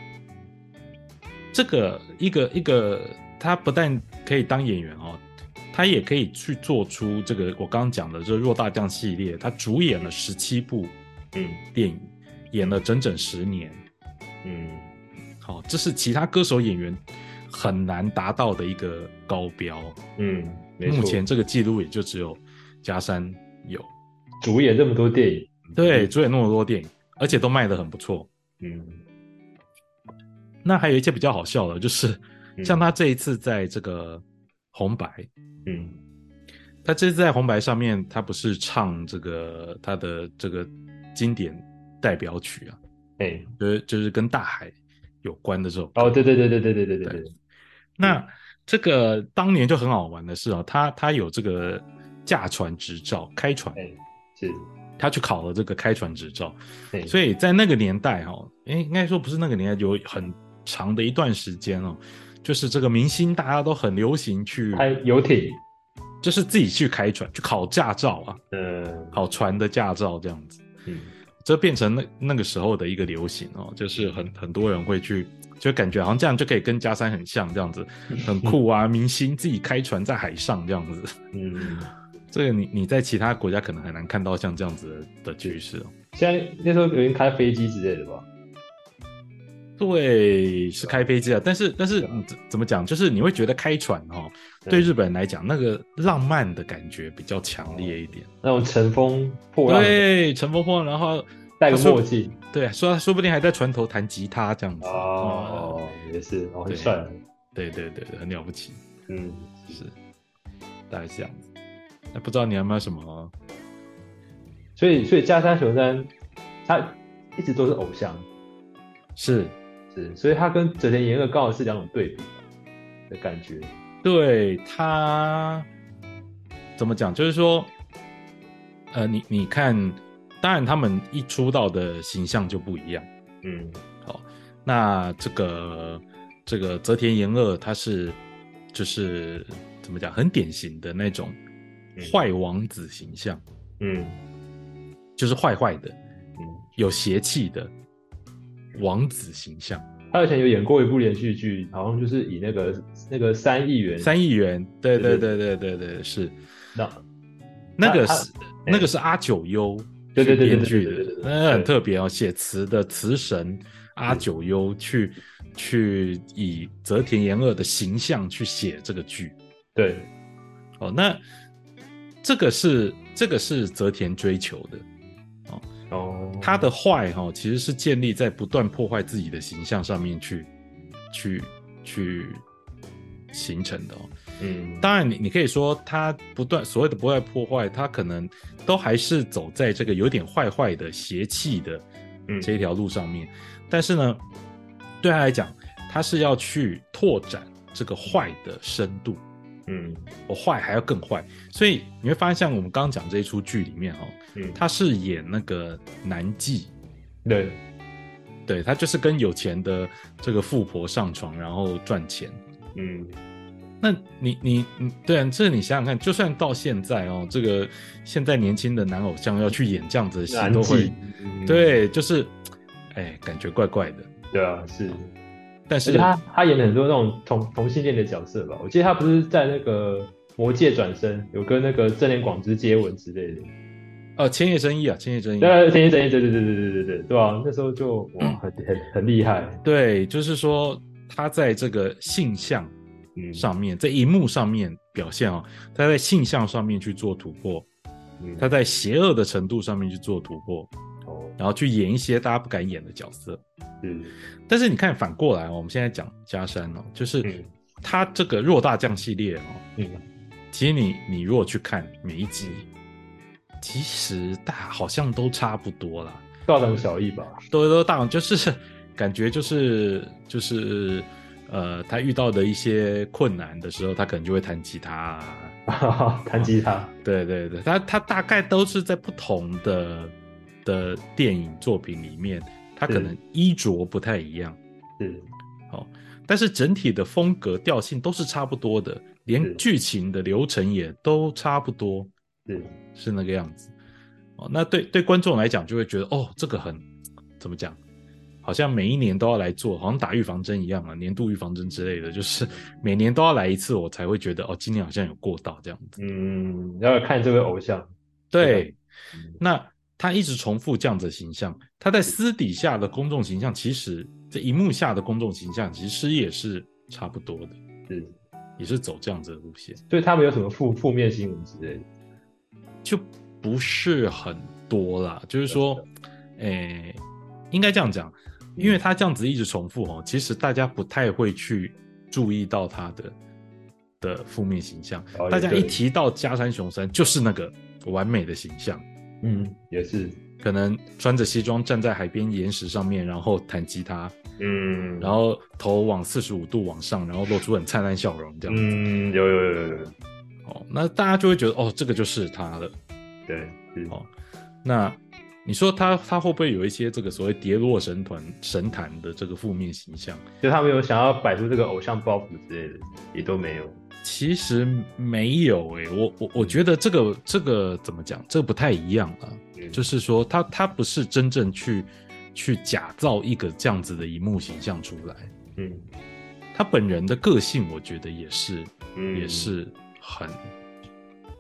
这个一个一个，他不但可以当演员哦，他也可以去做出这个我刚刚讲的这弱大将系列，他主演了十七部嗯电影，演了整整十年。嗯好、这是其他歌手演员很难达到的一个高标。嗯，目前这个记录也就只有加山有，主演这么多电影，对，主演那么多电影，而且都卖得很不错。嗯那还有一些比较好笑的，就是嗯。像他这一次在这个红白，嗯。他这次在红白上面，他不是唱这个他的这个经典代表曲啊，哎，就是就是跟大海有关的这种。哦，对对对对对对对对对，那这个当年就很好玩的是啊，他他有这个驾船执照，开船，哎，是，他去考了这个开船执照，对所以在那个年代哈，哎，应该说不是那个年代，有很长的一段时间哦，就是这个明星大家都很流行去，开游艇，就是自己去开船去考驾照啊，嗯考船的驾照这样子，嗯，这变成那那个时候的一个流行哦，就是很很多人会去，就感觉好像这样就可以跟加山很像这样子，(laughs) 很酷啊，明星自己开船在海上这样子。嗯，这个你你在其他国家可能很难看到像这样子的的趋势哦。现在那时候有人开飞机之类的吧？对，是开飞机啊，但是但是怎怎么讲？就是你会觉得开船哦，对日本人来讲，那个浪漫的感觉比较强烈一点。那种乘风破浪，对，乘风破浪，然后戴个墨镜，对，说说不定还在船头弹吉他这样子。哦，也是，哦，很帅，对对对对，很了不起，嗯，是，大概是这样子。那不知道你有没有什么？所以所以加山雄三他一直都是偶像，是是，所以他跟泽田研二刚好是两种对比的感觉，对他怎么讲？就是说，呃，你你看，当然他们一出道的形象就不一样。嗯。好那这个这个泽田研二，他是就是怎么讲，很典型的那种嗯。坏王子形象，嗯。就是坏坏的、嗯，有邪气的王子形象。他以前有演过一部连续剧，好像就是以那个那个三亿元。三亿元，对对对对对对对，是。那那个是那个是阿九优对对对对编剧的那很特别哦，写词的词神阿九优去去以泽田研二的形象去写这个剧。对，哦，那这个是这个是泽田追求的，哦，他的坏哈、其实是建立在不断破坏自己的形象上面去去去形成的哦。嗯，当然你，你可以说他不断所谓的不断破坏，他可能都还是走在这个有点坏坏的邪气的嗯这一条路上面。但是呢，对他来讲，他是要去拓展这个坏的深度。嗯我坏还要更坏，所以你会发现，像我们刚刚讲这一出剧里面哦，嗯，他是演那个男妓，对，对他就是跟有钱的这个富婆上床，然后赚钱。嗯那你你你，对啊，这你想想看，就算到现在哦，这个现在年轻的男偶像要去演这样子的戏，都会，嗯，对，就是，哎，感觉怪怪的。对啊，是。但是他他演了很多那种同同性恋的角色吧？我记得他不是在那个《魔界转身》有跟那个正念广之接吻之类的。呃，千叶真一啊，千叶真一，对，千叶真一，对对对对对对对，对吧、啊？那时候就哇，很很很厉害。对，就是说他在这个性向上面，在荧幕上面表现啊、哦，他在性向上面去做突破，他在邪恶的程度上面去做突破。然后去演一些大家不敢演的角色。嗯，但是你看反过来哦，我们现在讲加山哦，就是嗯他这个弱大将系列哦，嗯其实你你如果去看每一集，其实大好像都差不多啦，大同小异吧？都都大同就是感觉就是就是呃，他遇到的一些困难的时候，他可能就会弹吉他、啊。(laughs) 弹吉他，对对对，他他大概都是在不同的的电影作品里面，他可能衣着不太一样，嗯，好、但是整体的风格调性都是差不多的，连剧情的流程也都差不多，是，是那个样子。哦，那对对观众来讲就会觉得，哦，这个很怎么讲？好像每一年都要来做，好像打预防针一样啊，年度预防针之类的，就是每年都要来一次，我才会觉得，哦，今年好像有过到这样子。嗯，要看这位偶像，对，嗯那他一直重复这样子的形象，他在私底下的公众形象，其实在荧幕下的公众形象，其实也是差不多的，是，也是走这样子的路线，所以他们有什么负负面新闻之类的？就不是很多啦。就是说，诶、应该这样讲，因为他这样子一直重复哦，其实大家不太会去注意到他的的负面形象。哦大家一提到加山雄三，就是那个完美的形象。嗯，也是，可能穿着西装站在海边岩石上面，然后弹吉他，嗯，然后头往四十五度往上，然后露出很灿烂笑容，这样子。嗯，有有有有有，哦，那大家就会觉得，哦，这个就是他了。对，是，哦那你说他他会不会有一些这个所谓跌落神团神坛的这个负面形象？就他们有想要摆出这个偶像包袱之类的，也都没有。其实没有诶、我我我觉得这个这个怎么讲？这个不太一样啊。嗯就是说他他不是真正去去假造一个这样子的荧幕形象出来，嗯他本人的个性，我觉得也是嗯也是很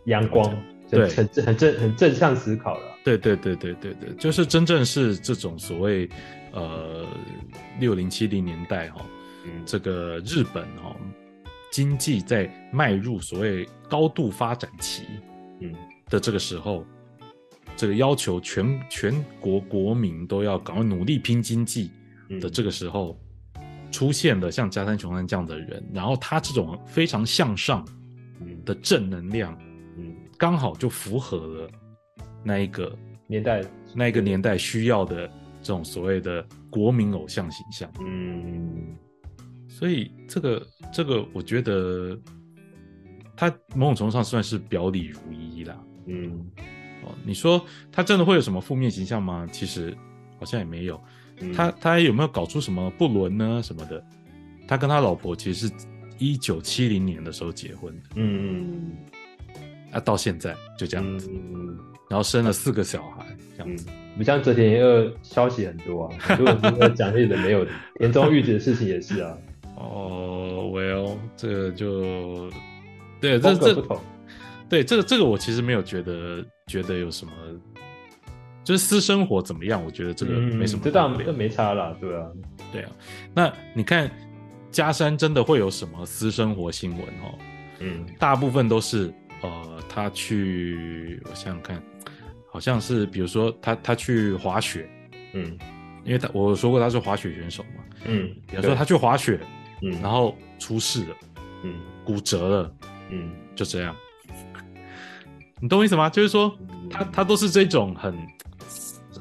阳光，对很正很正很正向思考了。对对对对对对，就是真正是这种所谓呃六零七零年代哈、嗯这个日本哈、经济在迈入所谓高度发展期嗯。的这个时候，这个要求全全国国民都要赶快努力拼经济嗯。的这个时候，出现了像加山雄三这样的人，然后他这种非常向上嗯。的正能量，嗯。刚好就符合了那一个年代。那一个年代需要的这种所谓的国民偶像形象。嗯所以这个这个，我觉得他某种程度上算是表里如一啦。嗯哦，你说他真的会有什么负面形象吗？其实好像也没有。嗯他他有没有搞出什么不伦呢什么的？他跟他老婆其实是一九七零年的时候结婚的，嗯啊，到现在就这样子，嗯然后生了四个小孩，这样嗯子。，不像泽田研二消息很多啊，很多人都在讲这些的没有的，田中裕子的事情也是啊，哦，Well，这个就对，这这。对这个这个我其实没有觉得觉得有什么，就是私生活怎么样，我觉得这个没什么嗯这当然这没差啦，对啊，对啊，那你看加山真的会有什么私生活新闻哦？嗯大部分都是呃，他去我想想看，好像是比如说他他去滑雪，嗯因为他我说过他是滑雪选手嘛，嗯，比如说他去滑雪，嗯，然后出事了，嗯骨折了，嗯就这样。你懂我意思吗？就是说，他他都是这种很，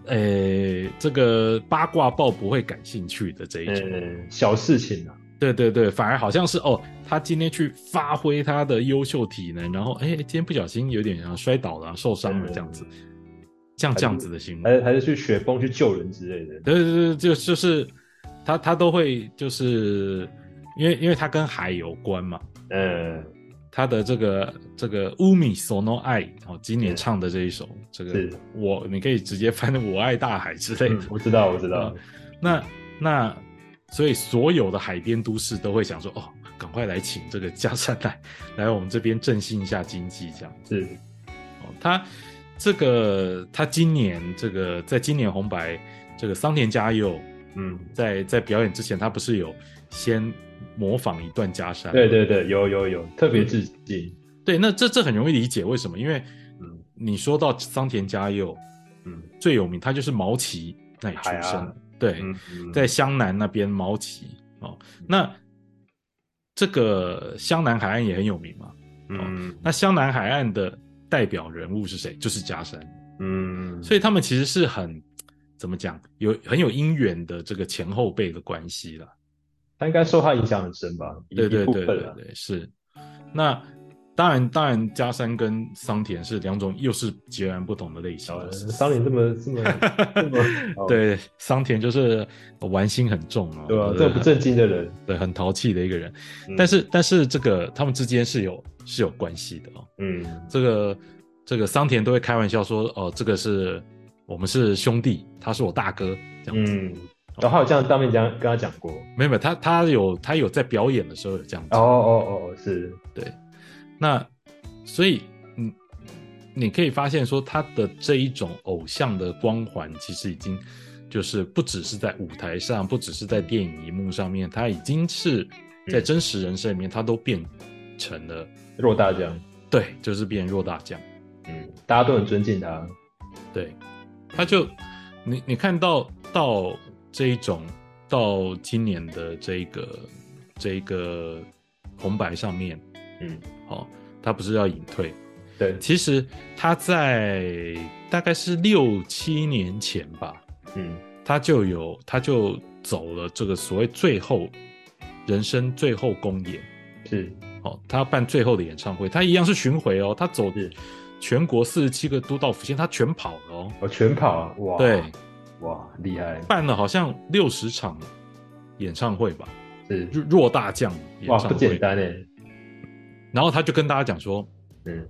呃，这个八卦报不会感兴趣的这一种。嗯小事情啊，对对对，反而好像是哦，他今天去发挥他的优秀体能，然后哎，今天不小心有点像摔倒了、受伤了这样子，像这样子的新闻。还是还是去雪崩去救人之类的，对对对，就就是他他都会就是因为因为它跟海有关嘛，嗯。他的这个这个乌米索诺爱哦，今年唱的这一首这个是。我你可以直接翻成我爱大海之类的。嗯，我知道我知道，那那所以所有的海边都市都会想说哦，赶快来请这个加山来 (laughs) 来我们这边振兴一下经济这样。是。哦，他这个他今年这个在今年红白这个桑田佳佑嗯，在在表演之前，他不是有先模仿一段加山？对对对，有有有，特别致敬，对，那这这很容易理解为什么，因为嗯。你说到桑田佳佑嗯。最有名，他就是毛奇那里出生，对，嗯，嗯。在湘南那边毛奇哦，那这个湘南海岸也很有名嘛。嗯。那湘南海岸的代表人物是谁？就是加山，嗯，所以他们其实是很怎么讲，有很有因缘的这个前后辈的关系了。他应该受他影响很深吧？一对对对对对，是。那当然，当然，加山跟桑田是两种，又是截然不同的类型。桑田这么这么 (laughs) 这么，哦，对，桑田就是玩心很重啊，对吧？对这不正经的人，对，很淘气的一个人。嗯但是，但是这个他们之间是有是有关系的哦。嗯这个这个桑田都会开玩笑说，哦，这个是我们是兄弟，他是我大哥这样子。嗯，然后有这样当面讲跟他讲过，没有没有，他他有他有在表演的时候有这样哦讲。哦哦，是，对，那所以嗯，你可以发现说他的这一种偶像的光环，其实已经就是不只是在舞台上，不只是在电影荧幕上面，他已经是在嗯。真实人生里面，他都变成了弱大将，对，就是变弱大将。嗯，大家都很尊敬他，对，他就你你看到到这一种到今年的这个这个红白上面，嗯，哦，他不是要隐退，对，其实他在大概是六七年前吧，嗯。他就有他就走了这个所谓最后人生最后公演。是，哦，他要办最后的演唱会，他一样是巡回哦，他走是全国四十七个都道府县，他全跑了哦。哦全跑啊！哇，对，哇，厉害！办了好像六十场演唱会吧，是弱弱大将演哇，唱不简会。单哎。然后他就跟大家讲说，嗯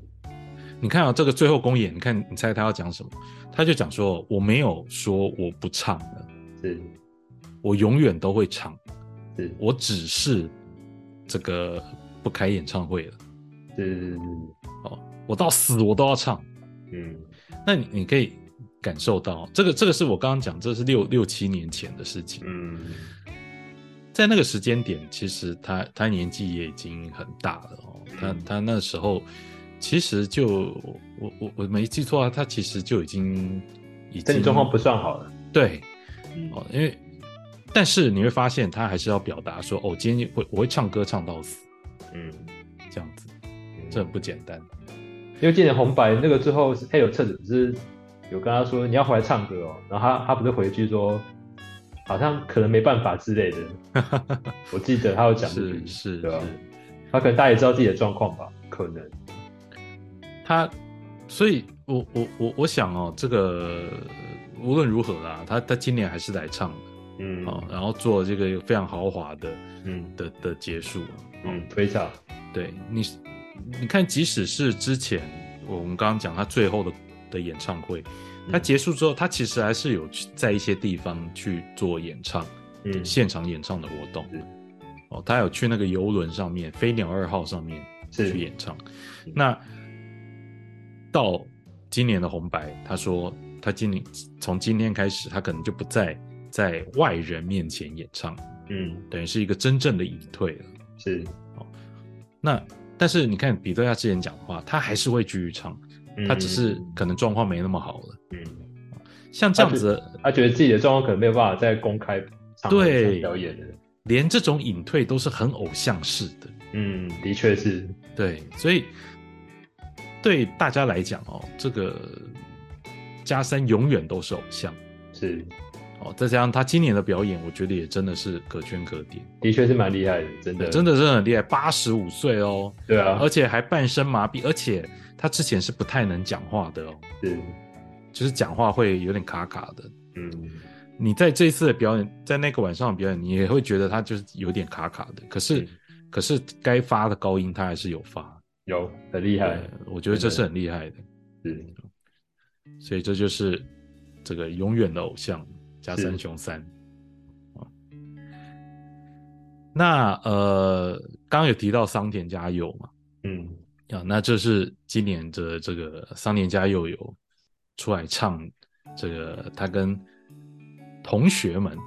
你看啊，这个最后公演，你看，你猜他要讲什么？他就讲说，我没有说我不唱了，是我永远都会唱，是我只是这个不开演唱会了。是是是，哦，我到死我都要唱。嗯那你你可以感受到，这个这个是我刚刚讲，这是六六七年前的事情。嗯在那个时间点，其实他他年纪也已经很大了哦。他嗯他那时候其实就我我我没记错啊，他其实就已经已经身体状况不算好了。对嗯哦，因为但是你会发现他还是要表达说，哦，今天会我会唱歌唱到死嗯，这样子，这很不简单。因为今年红白那个最后是黑有彻子不是有跟他说你要回来唱歌哦，然后他他不是回一句说好像可能没办法之类的，(laughs) 我记得他有讲，是是对吧是？他可能大家也知道自己的状况吧，可能，他，所以我我我我想哦，这个无论如何啦，他他今年还是来唱的嗯哦，然后做这个非常豪华的嗯的的结束啊。嗯，非常，对你，你看，即使是之前我们刚刚讲他最后的的演唱会，他结束之后，他其实还是有去在一些地方去做演唱，嗯现场演唱的活动。哦，他有去那个游轮上面，飞鸟二号上面是去演唱嗯。那到今年的红白，他说他今年从今天开始，他可能就不再在外人面前演唱，嗯等于是一个真正的隐退了。是，哦那但是你看比特他之前讲的话，他还是会继续唱，他只是嗯可能状况没那么好了。嗯，像这样子的，他觉得自己的状况可能没有办法再公开对。表演的，连这种隐退都是很偶像式的。嗯，的确是，对，所以对大家来讲哦，这个加三永远都是偶像。是，哦。再加上他今年的表演，我觉得也真的是可圈可点，的确是蛮厉害的，真的，真的是很厉害，八十五岁哦，对啊。而，且还半身麻痹，而且他之前是不太能讲话的哦，是，就是讲话会有点卡卡的。嗯，你在这一次的表演，在那个晚上的表演，你也会觉得他就是有点卡卡的，可是、嗯可是该发的高音他还是有发，有很厉害，，我觉得这是很厉害的。是，所以这就是这个永远的偶像加是。三雄三。啊。那呃，刚刚有提到桑田佳佑嘛，嗯，啊，那这是今年的这个桑田佳佑有出来唱这个他跟同学们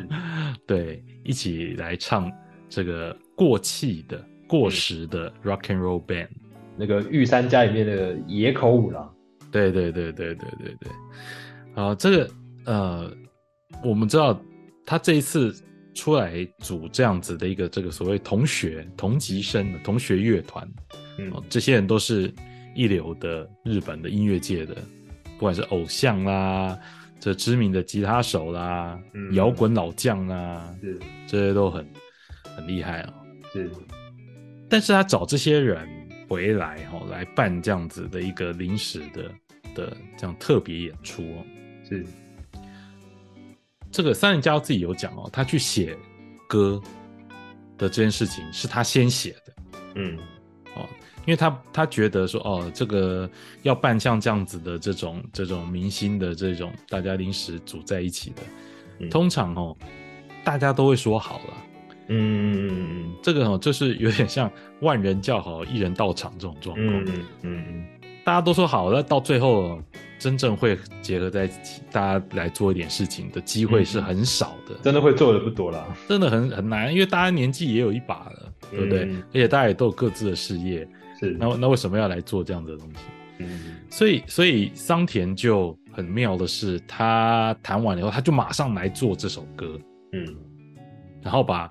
(laughs) 对一起来唱这个过气的过时的 rock and roll band。那个玉山家里面的野口五郎，对对对对对对对，啊，这个呃，我们知道他这一次出来组这样子的一个这个所谓同学同级生的同学乐团，嗯。哦，这些人都是一流的日本的音乐界的，不管是偶像啦，这知名的吉他手啦，嗯。摇滚老将啦，是。这些都很很厉害啊、是，但是他找这些人回来哦，来办这样子的一个临时的的这样特别演出哦。是，这个三人家自己有讲哦，他去写歌的这件事情是他先写的。嗯。哦，因为他他觉得说哦，这个要办像这样子的这种这种明星的这种大家临时组在一起的，嗯。通常哦大家都会说好了。嗯嗯这个哦，就是有点像万人叫好，一人到场这种状况。嗯嗯嗯嗯，大家都说好，那到最后真正会结合在一起，大家来做一点事情的机会是很少的，真的会做的不多啦，真的很很难，因为大家年纪也有一把了，对不对？嗯。而且大家也都有各自的事业，是，那那为什么要来做这样子的东西？嗯。所以，所以桑田就很妙的是，他弹完了以后，他就马上来做这首歌，嗯。然后把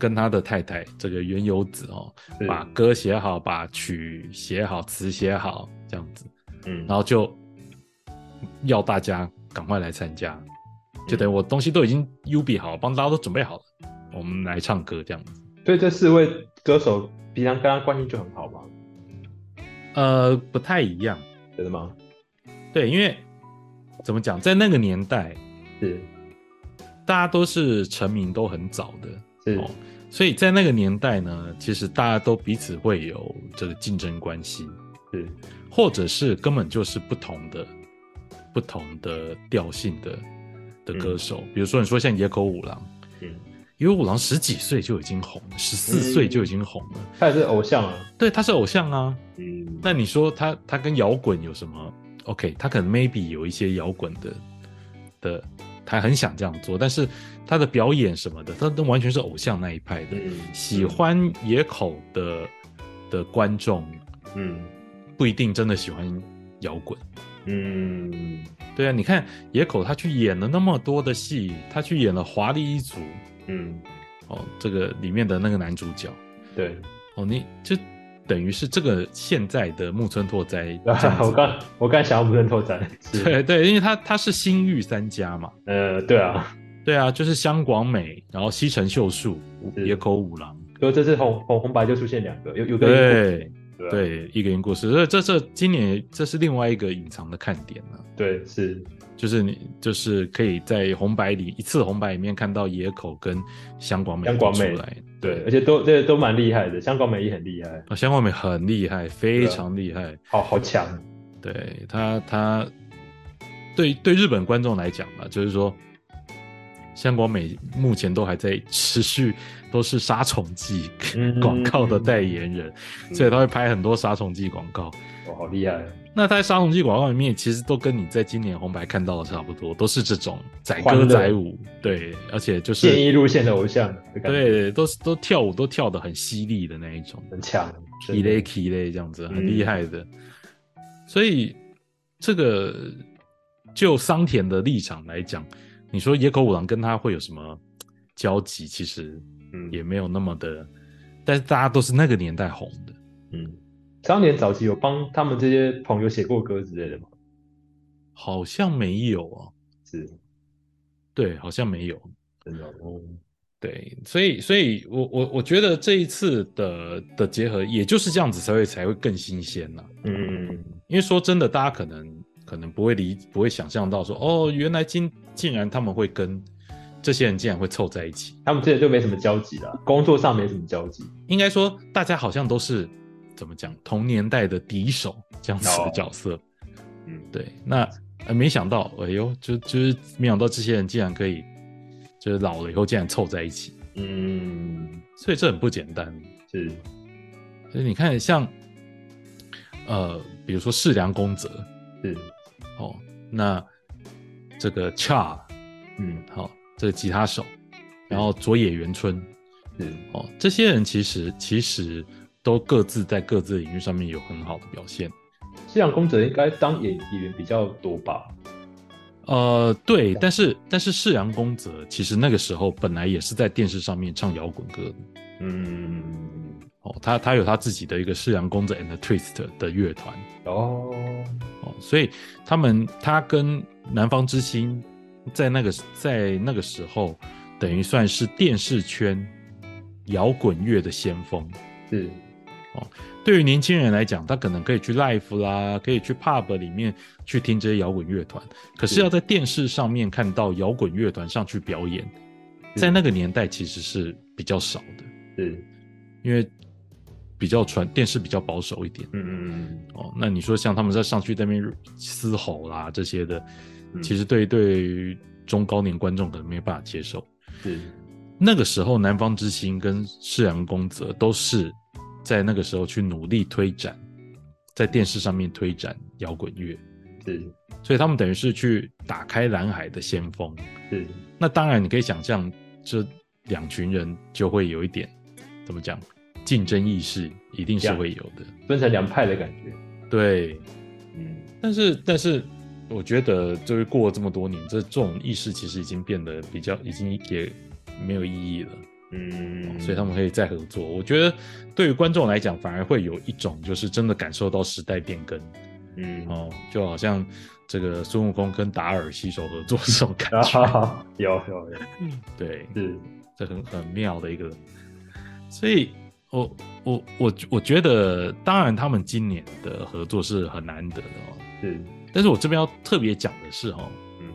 跟他的太太这个原由子哦，把歌写好，把曲写好，词写好，这样子。嗯，然后就要大家赶快来参加，就等于我东西都已经 U B 好，帮大家都准备好了，我们来唱歌这样子。所以这四位歌手平常跟他关系就很好吗，呃，不太一样，真的吗？对，因为怎么讲，在那个年代，是。大家都是成名都很早的，是。哦，所以在那个年代呢，其实大家都彼此会有这个竞争关系，是。或者是根本就是不同的不同的调性的的歌手，比如说你说像野口五郎，嗯，野口五郎十几岁就已经红了，十四岁就已经红了，他也是偶像啊。对，他是偶像啊。嗯，那你说他他跟摇滚有什么？OK，他可能 maybe 有一些摇滚的的，他很想这样做，但是他的表演什么的，他都完全是偶像那一派的。嗯喜欢野口的的观众嗯不一定真的喜欢摇滚。嗯。对啊，你看野口他去演了那么多的戏，他去演了《华丽一族》嗯，哦，这个里面的那个男主角对。哦，你就等于是这个现在的木村拓哉 (laughs) 这样子我刚我刚想要木村拓展，是。对对，因为他他是新玉三家嘛，呃，对啊，对啊，就是香广美，然后西城秀树、野口五郎，就这次红红红白就出现两个，有有个对对啊。对，一个人故事，所以这这今年这是另外一个隐藏的看点呢、对是，就是你就是可以在红白里一次红白里面看到野口跟香广美香广美出来，对，而且都这都蛮厉害的，香港美也很厉害，啊，香广美很厉害，非常厉害，好好强，对他他对对日本观众来讲嘛，就是说。香广美目前都还在持续都是杀虫剂嗯广告的代言人，所以他会拍很多杀虫剂广告。哦，好厉害，那他在杀虫剂广告里面，其实都跟你在今年红白看到的差不多，都是这种载歌载舞，对，而且就是建议路线的偶像的，对，都是都跳舞都跳的很犀利的那一种，很强，真 k 的。嘞 k 嘞这样子，很嗯厉害的。所以这个就桑田的立场来讲，你说野口五郎跟他会有什么交集？其实嗯也没有那么的，但是大家都是那个年代红的。嗯，当年早期有帮他们这些朋友写过歌之类的吗？好像没有啊，是，对，好像没有。真的哦，对，所以，所以我我我觉得这一次的的结合，也就是这样子才会才会更新鲜呐、嗯，因为说真的，大家可能可能不会理不会想象到说，哦，原来竟竟然他们会跟这些人竟然会凑在一起。他们之前就没什么交集了，工作上没什么交集，应该说，大家好像都是怎么讲，同年代的敌手这样子的角色。嗯，对，那呃没想到，哎呦，就就是没想到这些人竟然可以，就是老了以后竟然凑在一起，嗯，所以这很不简单。是，所以你看，像呃，比如说世良公则是，哦，那这个 Char 嗯，好、这个吉他手，然后佐野元春。嗯，哦，这些人其实其实都各自在各自的领域上面有很好的表现。西洋公者应该当演演员比较多吧？呃，对，但是但是世良公则其实那个时候本来也是在电视上面唱摇滚歌的。嗯，哦，他他有他自己的一个世良公则 and Twist 的乐团。哦，哦，所以他们他跟南方之星在那个在那个时候等于算是电视圈摇滚乐的先锋。是哦，对于年轻人来讲，他可能可以去 live 啦，可以去 pub 里面去听这些摇滚乐团。可是是要在电视上面看到摇滚乐团上去表演，在那个年代其实是比较少的，是，因为比较传电视比较保守一点嗯嗯哦。那你说像他们在上去那边嘶吼啦这些的，嗯其实对对于中高年观众可能没有办法接受。嗯，是，那个时候，南方之星跟世良公则都是在那个时候去努力推展，在电视上面推展摇滚乐，是，所以他们等于是去打开蓝海的先锋。是，那当然，你可以想象，这两群人就会有一点怎么讲，竞争意识一定是会有的。分成两派的感觉。对，嗯，但是但是，我觉得就是过了这么多年，这这种意识其实已经变得比较，已经也没有意义了。嗯，所以他们可以再合作。我觉得对于观众来讲，反而会有一种就是真的感受到时代变更嗯，哦，就好像这个孙悟空跟达尔携手合作这种感觉。啊，有 (laughs) 有有，(laughs) 对，是，这很很妙的一个。所以我我我我觉得，当然他们今年的合作是很难得的哦。是，但是我这边要特别讲的是哦，嗯。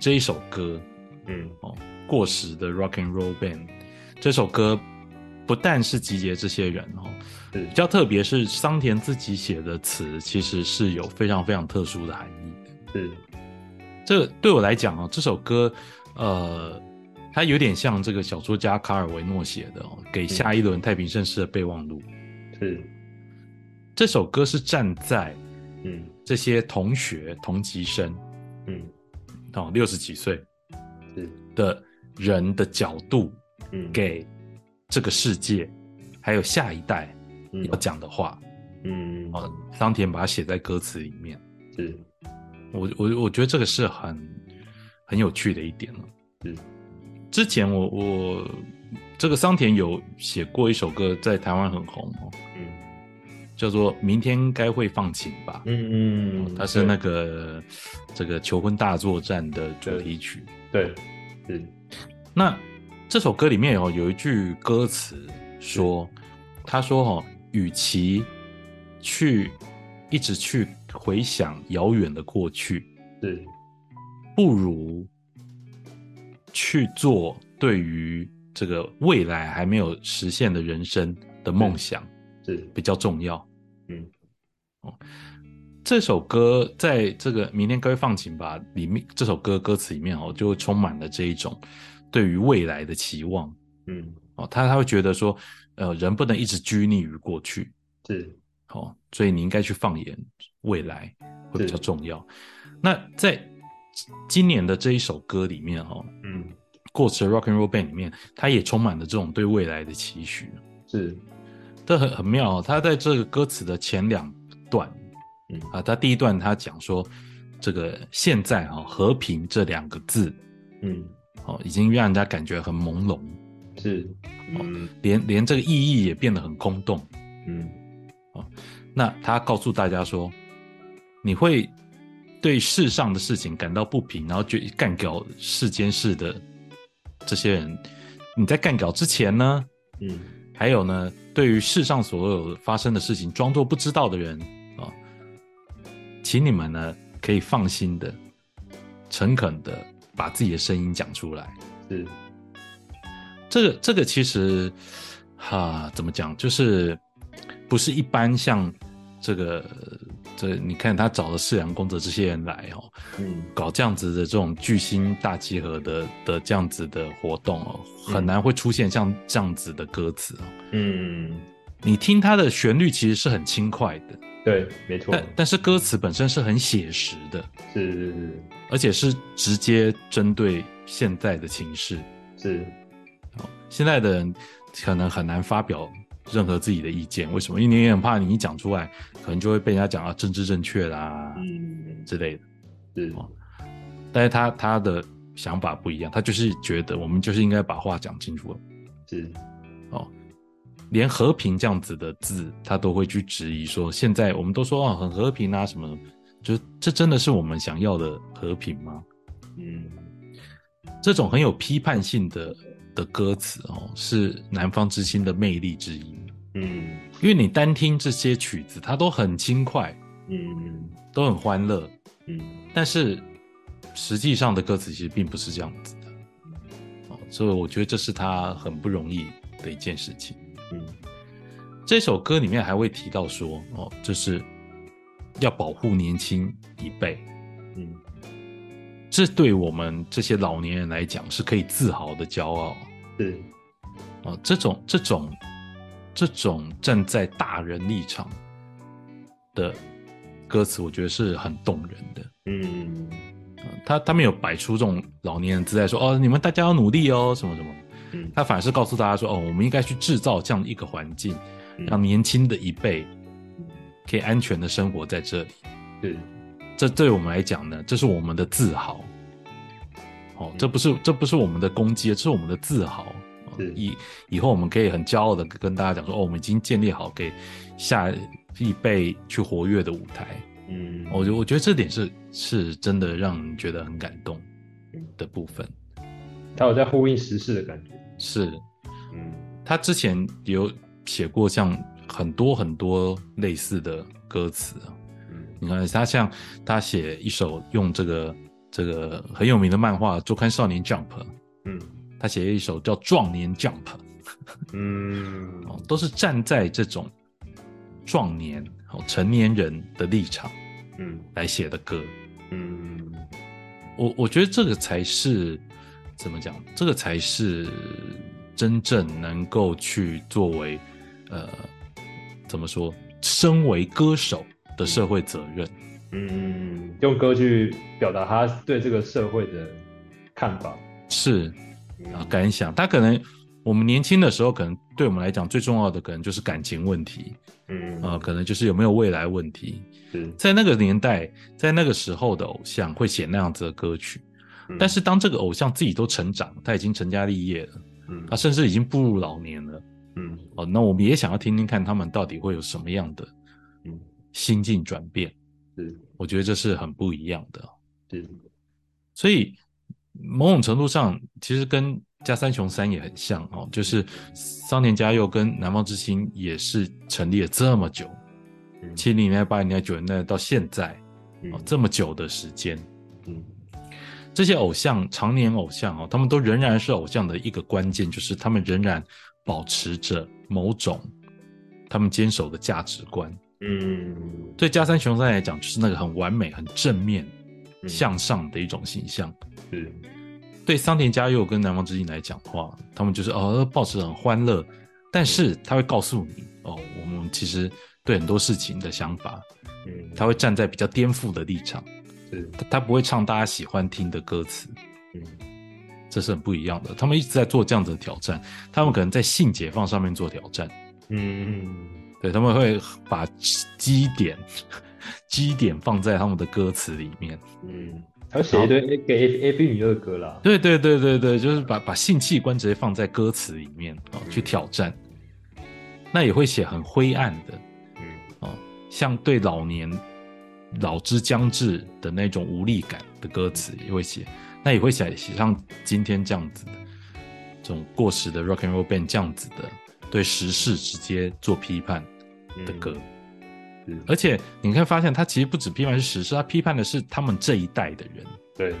这一首歌嗯。哦，过时的 Rock and Roll Band 这首歌不但是集结这些人哦，比较特别是桑田自己写的词，其实是有非常非常特殊的含义的。是，这对我来讲哦，这首歌，呃，它有点像这个小说家卡尔维诺写的哦，给下一轮太平盛世的备忘录。是，这首歌是站在嗯这些同学、同级生嗯。哦，六十几岁是，的人的角度，嗯。给这个世界还有下一代嗯。要讲的话嗯。哦，桑田把它写在歌词里面。是。我我我觉得这个是很很有趣的一点了。是。之前我我这个桑田有写过一首歌，在台湾很红哦，嗯叫做《明天该会放晴吧》。嗯嗯，它是那个这个求婚大作战的主题曲。对是那这首歌里面哦有一句歌词说，他说哦，与其去一直去回想遥远的过去，是不如去做对于这个未来还没有实现的人生的梦想是比较重要。嗯这首歌在这个《明天该放晴吧》里面，这首歌歌词里面哦，就充满了这一种对于未来的期望嗯哦。他他会觉得说，呃，人不能一直拘泥于过去是哦，所以你应该去放眼未来会比较重要。那在今年的这一首歌里面哦，嗯过时的 Rock and Roll Band 里面，它也充满了这种对未来的期许。是这很很妙、哦，他在这个歌词的前两段嗯。啊，他第一段他讲说，这个现在啊、和平这两个字嗯。哦，已经让人家感觉很朦胧，是。嗯。连连这个意义也变得很空洞。嗯。哦那他告诉大家说，你会对世上的事情感到不平，然后就干掉世间事的这些人，你在干掉之前呢，嗯还有呢，对于世上所有发生的事情装作不知道的人啊，请你们呢可以放心的、诚恳的把自己的声音讲出来。是这个这个其实哈、怎么讲，就是不是一般像这个这你看他找了世良公则这些人来哦，嗯。搞这样子的这种巨星大集合的的这样子的活动哦，很难会出现像这样子的歌词哦。嗯。你听它的旋律其实是很轻快的，对没错。但但是歌词本身是很写实的，是是是。而且是直接针对现在的情势。是。现在的人可能很难发表任何自己的意见，为什么？因为你也很怕你一讲出来，可能就会被人家讲啊政治正确啦、嗯之类的。是但是他他的想法不一样，他就是觉得我们就是应该把话讲清楚了是哦。连和平这样子的字，他都会去质疑说，现在我们都说啊很和平啊什么的，就这真的是我们想要的和平吗？嗯这种很有批判性的的歌词哦，是南方之星的魅力之一。嗯。因为你单听这些曲子，它都很轻快，嗯。都很欢乐，嗯。但是实际上的歌词其实并不是这样子的。哦，所以我觉得这是他很不容易的一件事情。嗯。这首歌里面还会提到说，哦，就是要保护年轻一辈，嗯。这对我们这些老年人来讲是可以自豪的骄傲。对哦，这种这种这种站在大人立场的歌词，我觉得是很动人的。嗯呃他他没有摆出这种老年人姿态，说哦，你们大家要努力哦，什么什么。嗯他反而是告诉大家说，哦，我们应该去制造这样一个环境，嗯让年轻的一辈可以安全的生活在这里。是这对我们来讲呢，这是我们的自豪。哦，这不是这不是我们的攻击，这是我们的自豪。以以后我们可以很骄傲的跟大家讲说，哦，我们已经建立好给下一辈去活跃的舞台。嗯我觉得我觉得这点是是真的让人觉得很感动的部分。他有在呼应时事的感觉是嗯他之前有写过像很多很多类似的歌词啊。嗯你看他像他写一首用这个这个很有名的漫画《周刊少年 Jump》，嗯他写了一首叫《壮年 Jump》，嗯哦，都是站在这种壮年哦成年人的立场嗯来写的歌。嗯我我觉得这个才是怎么讲？这个才是真正能够去作为呃怎么说？身为歌手的社会责任。嗯，用歌去表达他对这个社会的看法。是嗯啊，感想。他可能我们年轻的时候，可能对我们来讲最重要的，可能就是感情问题嗯啊、可能就是有没有未来问题。是，在那个年代，在那个时候的偶像会写那样子的歌曲，嗯但是当这个偶像自己都成长，他已经成家立业了，嗯他甚至已经步入老年了。嗯哦，那我们也想要听听看他们到底会有什么样的嗯心境转变。是我觉得这是很不一样的。对所以某种程度上，其实跟加三雄三也很像哦，就是桑田佳佑跟南方之星也是成立了这么久，嗯。七零年代、八零年代、九零年代到现在嗯。哦这么久的时间，嗯。这些偶像常年偶像哦，他们都仍然是偶像的一个关键，就是他们仍然保持着某种他们坚守的价值观。嗯。对加三雄三来讲，就是那个很完美、很正面、嗯。向上的一种形象。是。对桑田佳佑跟南方之星来讲的话，他们就是哦，保持很欢乐，但是他会告诉你哦，我们其实对很多事情的想法，嗯他会站在比较颠覆的立场，是。他他不会唱大家喜欢听的歌词，嗯。这是很不一样的。他们一直在做这样子的挑战，他们可能在性解放上面做挑战，嗯。对他们会把基点 (laughs) 基点放在他们的歌词里面。嗯，还有写一堆给 A B 女二的歌啦。对对对对对，就是把把性器官直接放在歌词里面哦，去挑战。那也会写很灰暗的嗯哦，像对老年老之将至的那种无力感的歌词也会写。那也会写写像今天这样子的这种过时的 rock and roll band 这样子的对时事直接做批判的歌。是而且你可以发现，他其实不止批判是时事，他批判的是他们这一代的人。对，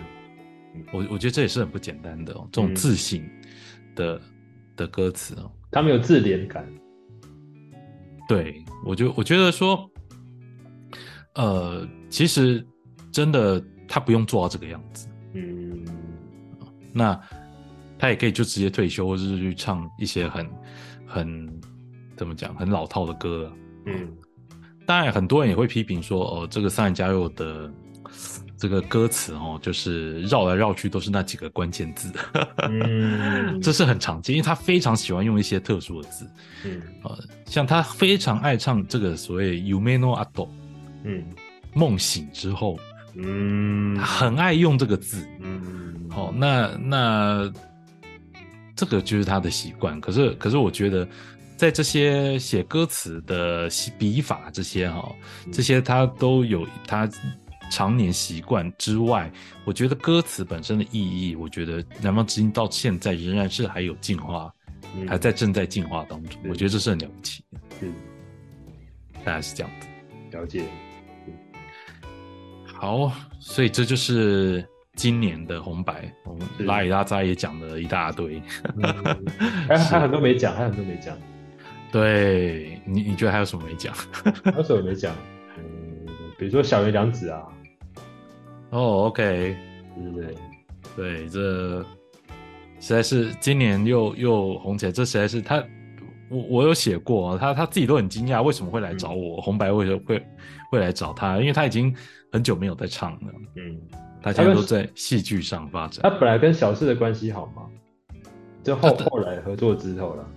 我我觉得这也是很不简单的哦，这种嗯自省的、的歌词哦。他们有自怜感。对我就我觉得说，呃，其实真的他不用做到这个样子，嗯那他也可以就直接退休，或者是去唱一些很很怎么讲很老套的歌啊。嗯当然，很多人也会批评说，哦，这个三人加佑的这个歌词哦，就是绕来绕去都是那几个关键字，嗯 (laughs) 这是很常见，因为他非常喜欢用一些特殊的字，嗯呃，像他非常爱唱这个所谓 “umeno ato” 嗯梦醒之后，嗯他很爱用这个字。嗯好、那那这个就是他的习惯。可是可是，我觉得在这些写歌词的习笔法这些哈、这些他都有他常年习惯之外，我觉得歌词本身的意义，我觉得南方之音到现在仍然是还有进化，嗯还在正在进化当中。我觉得这是很了不起的，是大概是这样子。了解。好，所以这就是今年的红白，我们拉里拉扎也讲了一大堆。还有很多没讲，还有很多没讲，对你，你觉得还有什么没讲？(laughs) 还有什么没讲？嗯，比如说小原良子啊，哦，OK，对不对？对，这实在是今年又又红起来，这实在是他，我我有写过，他他自己都很惊讶，为什么会来找我，红白为什么会会来找他，因为他已经很久没有在唱了，嗯，他现在都在戏剧上发展他。本来跟小四的关系好吗？就后后来合作之后了，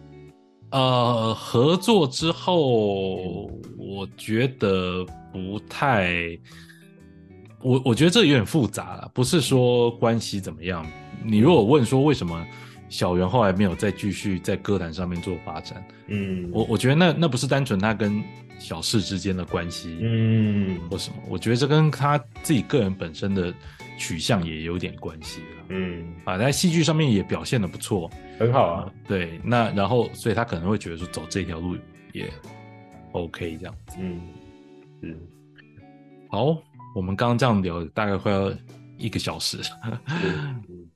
呃，合作之后，我觉得不太，我我觉得这有点复杂了，不是说关系怎么样。你如果问说为什么小圆后来没有再继续在歌坛上面做发展，嗯，我我觉得那那不是单纯他跟小事之间的关系，嗯或什么，我觉得这跟他自己个人本身的取向也有点关系了。嗯，啊，在戏剧上面也表现的不错，很好啊。对，那然后所以他可能会觉得说走这条路也 OK 这样子。嗯，嗯。好，我们刚刚这样聊大概快要一个小时。嗯 (laughs)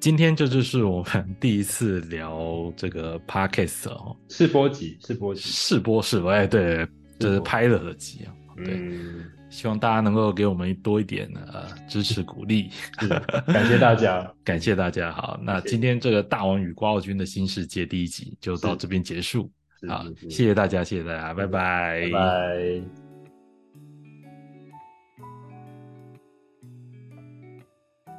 今天这就是我们第一次聊这个 podcast 哦，试播集，试播集，试播试播，哎，对，这是拍了的集啊，对，嗯，希望大家能够给我们多一点呃支持鼓励，(laughs) 感谢大家，(laughs) 感谢大家。好，那今天这个大王与瓜傲君的新世界第一集就到这边结束，好谢谢大家，谢谢大家，拜拜，拜拜。